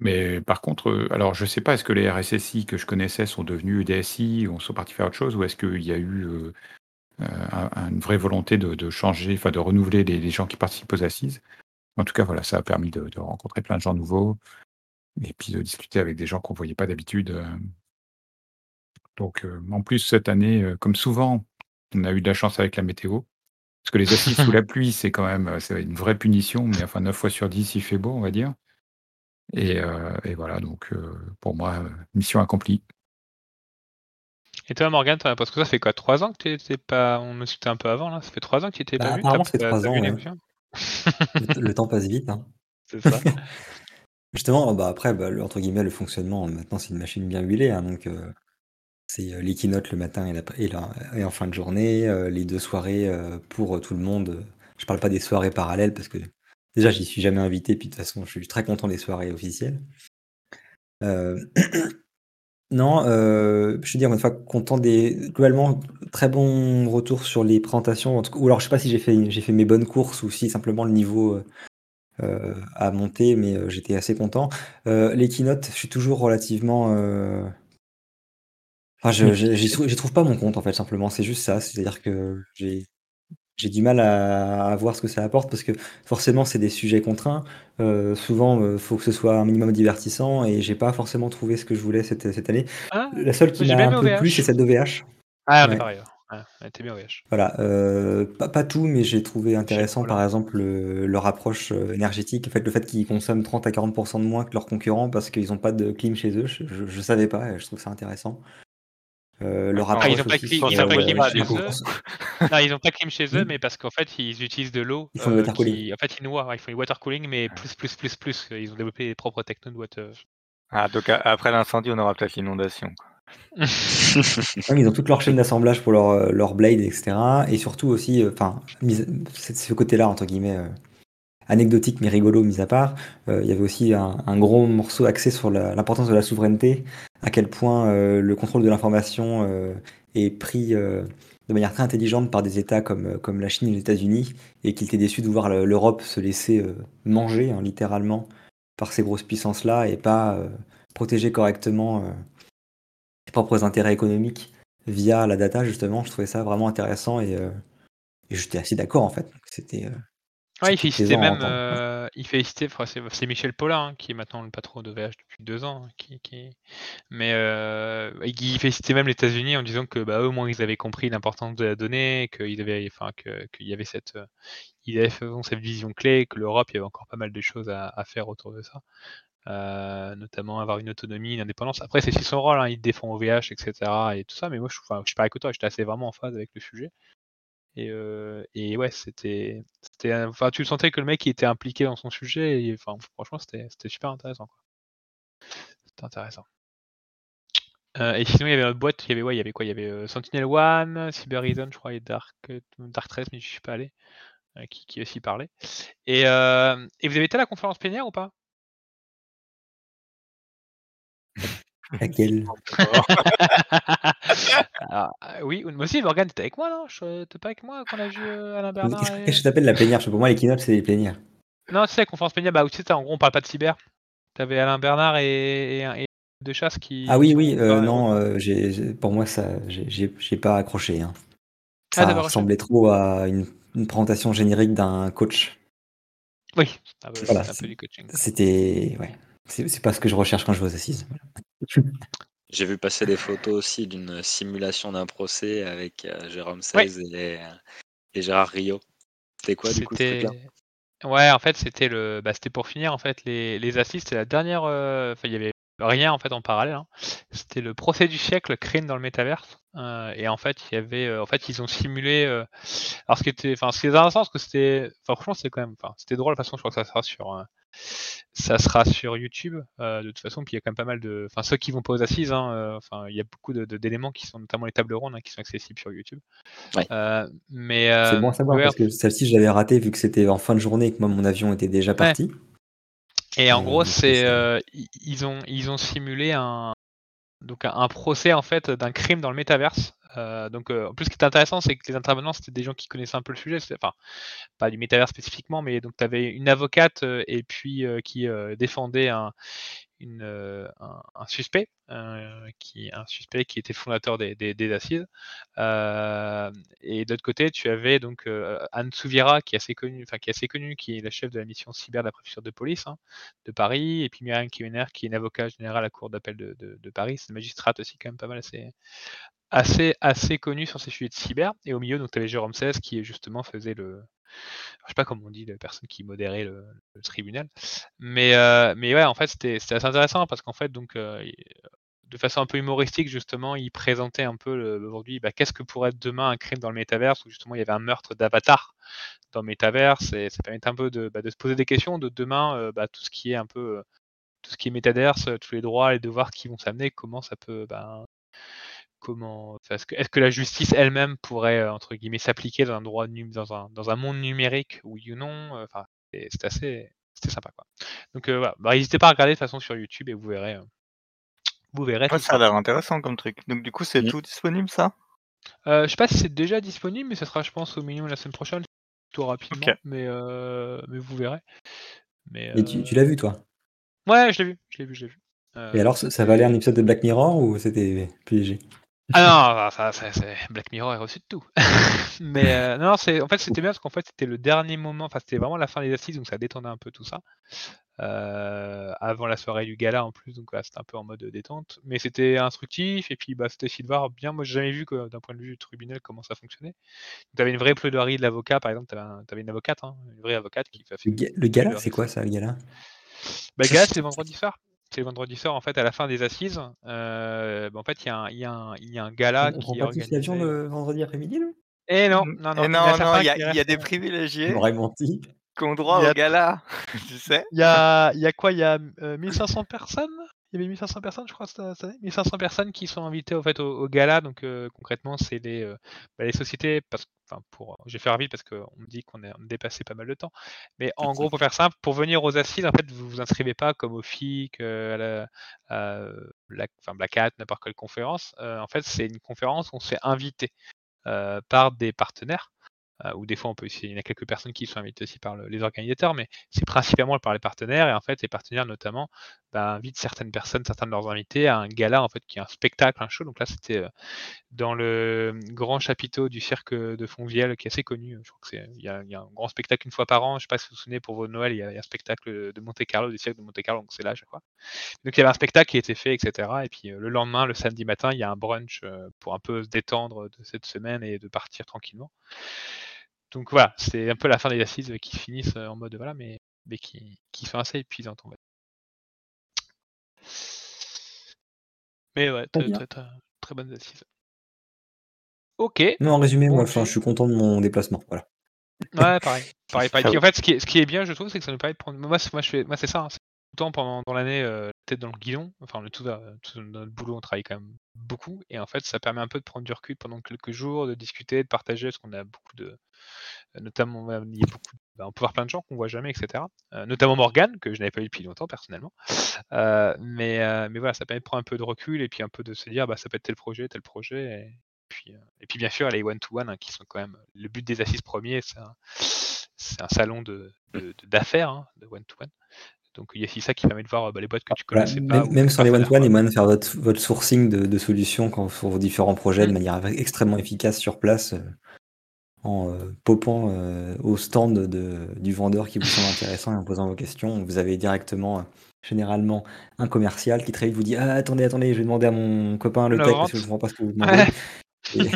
Mais par contre, euh, alors je sais pas, est-ce que les RSSI que je connaissais sont devenus DSI ou sont partis faire autre chose, ou est-ce qu'il y a eu euh, un, une vraie volonté de, de, changer, enfin de renouveler les, les, gens qui participent aux assises? En tout cas, voilà, ça a permis de, de, rencontrer plein de gens nouveaux et puis de discuter avec des gens qu'on voyait pas d'habitude. Donc, euh, en plus, cette année, euh, comme souvent, on a eu de la chance avec la météo. Parce que les assises sous la pluie, c'est quand même c'est une vraie punition, mais enfin 9 fois sur 10, il fait beau, on va dire. Et, euh, et voilà, donc pour moi, mission accomplie. Et toi, Morgane, parce que ça fait quoi 3 ans que tu n'étais pas. On me discutait un peu avant, là? Ça fait 3 ans que tu étais bah, pas apparemment, ça fait 3 ans. Ouais. le, temps passe vite. Hein. C'est ça. Justement, bah, après, bah, entre guillemets, le fonctionnement, maintenant, c'est une machine bien huilée. Hein, donc. Euh... C'est les keynotes le matin et, et, en fin de journée, euh, les deux soirées euh, pour tout le monde. Je parle pas des soirées parallèles parce que déjà j'y suis jamais invité, puis de toute façon je suis très content des soirées officielles. Euh... non, je veux dire une fois content des globalement très bon retour sur les présentations. Ou alors je sais pas si j'ai fait j'ai fait mes bonnes courses ou si simplement le niveau a monté, mais j'étais assez content. les keynotes, je suis toujours relativement Enfin, je j'y trou trouve pas mon compte, en fait, simplement, c'est juste ça. C'est-à-dire que j'ai j'ai du mal à à voir ce que ça apporte parce que forcément, c'est des sujets contraints. Heu, souvent, il faut que ce soit un minimum divertissant et j'ai pas forcément trouvé ce que je voulais cette, cette année. Ah, La seule qui m'a un peu plu, c'est celle d'OVH. Ah, on est pareil, ouais. Elle était bien. Voilà, heu, pas pas tout, mais j'ai trouvé intéressant, par exemple, le leur approche, énergétique. En fait, le fait qu'ils consomment 30 à 40 de moins que leurs concurrents parce qu'ils ont pas de clim chez eux, je je je savais pas et je trouve ça intéressant. Euh, le ah, ils n'ont pas, clim, ils ont pas clim chez eux. non, ils n'ont pas clim chez eux, mais parce qu'en fait, ils utilisent de l'eau. Ils font euh, water cooling. Qui, en fait, ils noient, ils font du water cooling, mais plus, plus, plus, plus. Ils ont développé les propres technos de water. Ah, donc après l'incendie, on aura peut-être l'inondation. ils ont toute leur chaîne d'assemblage pour leur, euh, leur blade, etc. Et surtout aussi, euh, enfin, ce côté-là, entre guillemets, euh, anecdotique mais rigolo mis à part, il y avait aussi un, gros morceau axé sur l'importance de la souveraineté, à quel point le contrôle de l'information est pris de manière très intelligente par des États comme, comme la Chine et les États-Unis, et qu'il était déçu de voir l'Europe se laisser manger, hein, littéralement, par ces grosses puissances-là, et pas protéger correctement ses propres intérêts économiques via la data, justement. Je trouvais ça vraiment intéressant, et, et j'étais assez d'accord, en fait. C'était Ouais, il félicitait même, euh, il félicitait, c'est Michel Paulin hein, qui est maintenant le patron de VH depuis deux ans, hein, qui, qui... mais euh, il félicitait même les États-Unis en disant que bah, eux, au moins, ils avaient compris l'importance de la donnée, qu'ils avaient, enfin, que, qu'il y avait cette, ils avaient cette vision clé, que l'Europe, il y avait encore pas mal de choses à, à faire autour de ça. Euh, notamment avoir une autonomie, une indépendance. Après, c'est aussi son rôle, hein, il défend OVH, etc. et tout ça, mais moi, je, enfin, suis pareil que toi, j'étais assez vraiment en phase avec le sujet. Et, euh, ouais, c'était, enfin, tu sentais que le mec était impliqué dans son sujet, et franchement, c'était, super intéressant. C'était intéressant. Euh, et sinon, il y avait une boîte, il y avait, quoi? Il y avait Sentinel One, Cyber Reason, je crois, et Dark, Dark 13, mais je suis pas allé, qui, aussi parlait. Et vous avez été à la conférence plénière ou pas? Laquelle? Alors, euh, oui, moi aussi, Morgane, t'étais avec moi, non? T'étais pas avec moi quand on a vu euh, Alain Bernard Qu'est-ce et... que je t'appelle la plénière? Parce que Pour moi, les keynotes, c'est les plénières. Non, tu sais, la conférence plénière, bah, tu sais, en gros, on parle pas de cyber. T'avais Alain Bernard et, et, et de chasse qui. Ah oui, oui, euh, non, euh, j'ai- j'ai- pour moi, ça, j'ai- j'ai j'ai pas accroché. hein. Ah, Ça ressemblait trop à une, une présentation générique d'un coach. Oui, ah, bah, Voilà, c'est un c'est- peu du coaching. C'était. Ouais. C'est c'est pas ce que je recherche quand je vais aux assises. J'ai vu passer des photos aussi d'une simulation d'un procès avec euh, Jérôme Ouais. 16 et, euh, et Gérard Rio. C'était quoi du coup ce Ouais, en fait, c'était le, bah, c'était pour finir en fait les, les assises. C'était la dernière. euh, Enfin, il y avait rien en fait en parallèle. hein. C'était le procès du siècle, crime dans le métaverse. Euh, et en fait, il y avait, euh, en fait, ils ont simulé. euh, Alors, ce qui était, enfin, ce qui est intéressant, parce que c'était, enfin, franchement, c'était quand même, enfin, c'était drôle. De toute façon, je crois que ça sera sur, euh, ça sera sur YouTube euh, de toute façon. Puis il y a quand même pas mal de, enfin, ceux qui vont pas aux assises, hein, euh, enfin, il y a beaucoup de- de- d'éléments qui sont, notamment les tables rondes, hein, qui sont accessibles sur YouTube. Ouais. Euh, mais C'est bon à savoir ouais, parce que celle-ci, je l'avais ratée vu que c'était en fin de journée et que moi, mon avion était déjà parti. Et en gros, c'est ils ont ils ont simulé un donc un, un procès en fait d'un crime dans le métaverse. Euh, donc euh, en plus, ce qui est intéressant, c'est que les intervenants c'était des gens qui connaissaient un peu le sujet. Enfin, pas du métaverse spécifiquement, mais donc tu avais une avocate euh, et puis qui défendait un suspect qui un suspect qui était fondateur des, des, assises. Et de l'autre côté, tu avais donc Anne Souvira qui est assez connue, enfin qui est assez connue, qui est la chef de la mission cyber de la préfecture de police hein, de Paris, et puis Myriam Kimener qui est une avocate générale à la cour d'appel de Paris, c'est une magistrate aussi quand même pas mal assez assez assez connue sur ces sujets de cyber. Et au milieu, donc tu avais Jérôme 16 qui justement faisait le je sais pas comment on dit, la personne qui modérait le, tribunal. Mais, euh, mais ouais, en fait, c'était assez intéressant parce qu'en fait, donc, euh, de façon un peu humoristique, justement, il présentait un peu aujourd'hui bah, qu'est-ce que pourrait être demain un crime dans le métaverse où justement il y avait un meurtre d'avatar dans le métaverse et ça permettait un peu de, bah, de se poser des questions de demain, euh, bah, tout ce qui est un peu tout ce qui est métaverse, tous les droits les devoirs qui vont s'amener, comment ça peut comment est-ce que, est-ce que la justice elle-même pourrait euh, entre guillemets s'appliquer dans un droit dans un dans un monde numérique oui ou non euh, enfin c'est assez c'était sympa quoi. Donc euh, voilà. Bah, n'hésitez pas à regarder de toute façon sur YouTube et vous verrez euh, vous verrez Ouais, ça a l'air intéressant comme truc. Donc du coup, c'est Mm. tout disponible ça? Euh, je sais pas si c'est déjà disponible mais ça sera je pense au minimum la semaine prochaine tout rapidement. Mais euh, mais vous verrez. Mais Et tu, tu l'as vu, toi? Ouais je l'ai vu je l'ai vu je l'ai vu. Euh, Et alors, ça, ça valait un épisode de Black Mirror ou c'était plus léger Ah non, ça, ça, c'est Black Mirror est reçu de tout. Mais euh, non, c'est en fait c'était bien parce qu'en fait c'était le dernier moment, enfin c'était vraiment la fin des assises donc ça détendait un peu tout ça. Euh, avant la soirée du gala en plus donc c'était un peu en mode détente, mais c'était instructif et puis bah c'était aussi de voir bien. Moi j'ai jamais vu que d'un point de vue tribunal comment ça fonctionnait. Tu avais une vraie plaidoirie de l'avocat par exemple, tu avais, une avocate, hein, une vraie avocate qui fait Le, ga- le gala, c'est quoi ça, le gala? Bah, le gala, c'est vendredi soir. C'est le vendredi soir, en fait, à la fin des assises. euh, bah, en fait, il y, a un- y, y a gala On qui prend est organisé. l'avion le vendredi après-midi, là? Et non, Mm. non, Et non, il y non, a non, y a, qui il y a des Tu privilégiés qui ont droit a- au gala, tu sais. Il y a, il y a quoi? Il y a euh, 1500 personnes? Il y avait 1500 personnes, je crois, cette cette année 1500 personnes qui sont invitées au, fait, au, au gala. Donc, euh, concrètement, c'est les, euh, bah, les sociétés. Parce, enfin, pour, je vais faire vite parce qu'on me dit qu'on a dépassé pas mal de temps. Mais en gros, pour faire simple, pour venir aux assises, en fait, vous vous inscrivez pas comme au FIC, euh, à la, à Black, enfin, Black Hat, n'importe quelle conférence. Euh, en fait, c'est une conférence où on se fait inviter euh, par des partenaires. Euh, ou des fois on peut il y a quelques personnes qui sont invitées aussi par le- les organisateurs, mais c'est principalement par les partenaires, et en fait les partenaires notamment bah, invitent certaines personnes, certains de leurs invités à un gala en fait qui est un spectacle, un show. Donc là c'était euh, dans le grand chapiteau du cirque de Fontvieille qui est assez connu. Je crois que c'est il y, a, un grand spectacle une fois par an. Je sais pas si vous vous souvenez pour vos Noël, il y a, un spectacle de Monte Carlo, du cirque de Monte Carlo, donc c'est là chaque fois. Donc il y avait un spectacle qui a été fait, etc. Et puis euh, le lendemain, le samedi matin, il y a un brunch pour un peu se détendre de cette semaine et de partir tranquillement. Donc voilà, c'est un peu la fin des assises qui finissent euh, en mode voilà, mais, mais qui, qui sont assez épuisantes. On va dire. Mais ouais, Très très, très, bonnes assises. Ok. Non, en résumé, Bon, moi, enfin, je suis content de mon déplacement. Voilà. Ouais, pareil. pareil, pareil. Puis en fait, ce qui est, ce qui est bien, je trouve, c'est que ça nous permet de prendre. Moi, je fais... moi c'est ça. hein, c'est tout le temps pendant dans l'année, euh, dans le guidon. Enfin, est tous, euh, dans notre boulot, on travaille quand même beaucoup. Et en fait, ça permet un peu de prendre du recul pendant quelques jours, de discuter, de partager, parce qu'on a beaucoup de. euh, Notamment, il y a beaucoup. bah, on peut voir plein de gens qu'on voit jamais, etc. Euh, notamment Morgane, que je n'avais pas eu depuis longtemps, personnellement. Mais, mais voilà, ça permet de prendre un peu de recul et puis un peu de se dire, bah, ça peut être tel projet, tel projet. Et puis, et puis bien sûr, les one-to-one hein, qui sont quand même le but des assises premiers, c'est un, un salon d'affaires, hein, de one-to-one. Donc il y a aussi ça qui permet de voir bah, les boîtes que tu Voilà, connaissais pas. Même, même les sans les one-to-one, il y a moyen de faire votre, votre sourcing de, de solutions quand, sur vos différents projets de Mm. manière extrêmement efficace sur place, euh, en euh, popant euh, au stand de, du vendeur qui vous semble intéressant et en posant vos questions. Vous avez directement, euh, généralement, un commercial qui très vite vous dit Ah, attendez, attendez, je vais demander à mon copain le tech parce que je ne comprends pas ce que vous demandez. Et,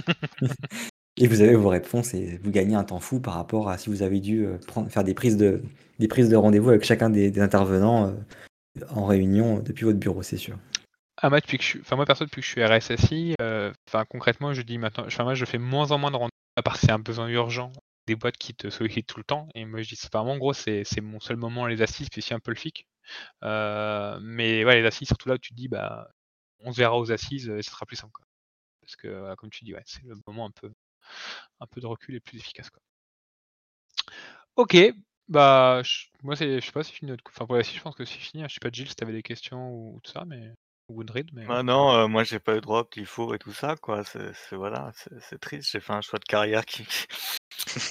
et vous avez vos réponses et vous gagnez un temps fou par rapport à si vous avez dû euh, prendre, faire des prises de, prises de rendez-vous avec chacun des, intervenants euh, en réunion depuis votre bureau, c'est sûr. Ah, moi, depuis que je suis... enfin, moi, perso, depuis que je suis RSSI, euh, enfin, concrètement, je dis maintenant, enfin, moi, je fais moins en moins de rendez-vous, à part si c'est un besoin urgent, des boîtes qui te sollicitent tout le temps. Et moi, je dis, c'est pas, en gros, c'est c'est mon seul moment, les assises, puis aussi un peu le FIC. Mais ouais, les assises, surtout là où tu te dis, bah, on se verra aux assises, et ça sera plus simple. Parce que, comme tu dis, ouais, c'est le moment un peu, un peu de recul et plus efficace. Quoi. Ok, bah, je- moi, c'est, je sais pas si c'est fini. notre- Enfin, les assises, je pense que c'est fini. hein. Je sais pas, Jill, si t'avais des questions ou tout ça, mais. Ou Gundrid, mais. Bah non, heu, moi j'ai pas eu droit au Clifford et tout ça quoi, c'est c'est voilà, c'est c'est triste, j'ai fait un choix de carrière qui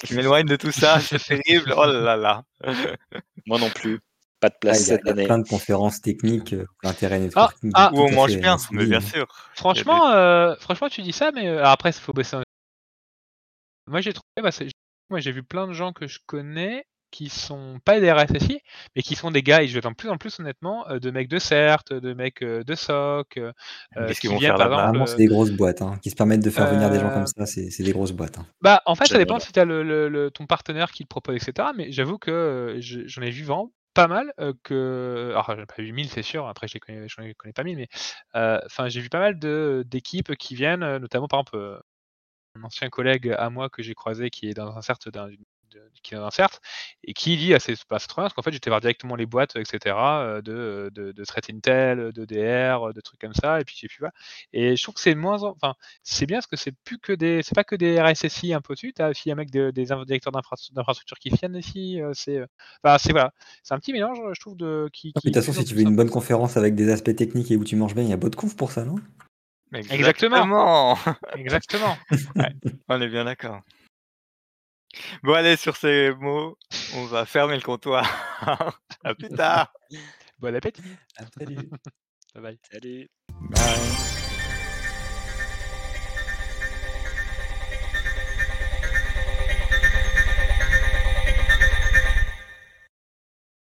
qui m'éloigne de tout ça, c'est terrible, oh là là. Moi non plus. Pas de Ah, place il y a, cette il y a année. plein de conférences techniques, euh, l'intérêt Ah, networking. ah, Où on mange bien, euh, mais bien sûr. Franchement, euh, franchement, tu dis ça, mais euh, après, il faut bosser. Moi, j'ai trouvé, bah, c'est- moi, j'ai vu plein de gens que je connais qui sont pas des RSSI, mais qui sont des gars, et je vais de plus en plus honnêtement, euh, de mecs de CERT, de mecs euh, de SOC, euh, Qu'est-ce qu'ils qui vont viennent faire par là-bas? exemple. C'est des grosses boîtes hein, qui se permettent de faire venir des gens comme ça. C'est c'est des grosses boîtes. hein. Bah, en fait, ça dépend si tu as le, le- le- ton partenaire qui te propose, etc. Mais j'avoue que je- j'en ai vu vraiment pas mal que. Alors, j'ai pas vu 1000, c'est sûr. Après, je connais, j'en ai- connais pas 1000, mais enfin, j'ai vu pas mal de- d'équipes qui viennent, notamment par exemple. Ancien collègue à moi que j'ai croisé qui est dans un CERT d'un- qui est dans un CERT et qui dit à ses c'est trop bien parce qu'en fait j'étais voir directement les boîtes etc euh, de, de, de threat intel de DR de trucs comme ça et puis j'ai voir. Et je trouve que c'est moins en- enfin c'est bien parce que c'est plus que des c'est pas que des RSSI un peu dessus t'as aussi un mec de- des directeurs d'infra- d'infrastructure qui viennent ici euh, c'est euh, enfin c'est voilà. C'est un petit mélange je trouve de qui, qui De toute façon, plus si tu plus veux une bonne conférence avec des aspects techniques et où tu manges bien, il y a de conf pour ça, non? Exactement. exactement Ouais. On est bien d'accord. Bon allez, sur ces mots, on va fermer le comptoir. À plus tard. bon appétit Salut. bye bye Salut. Bye.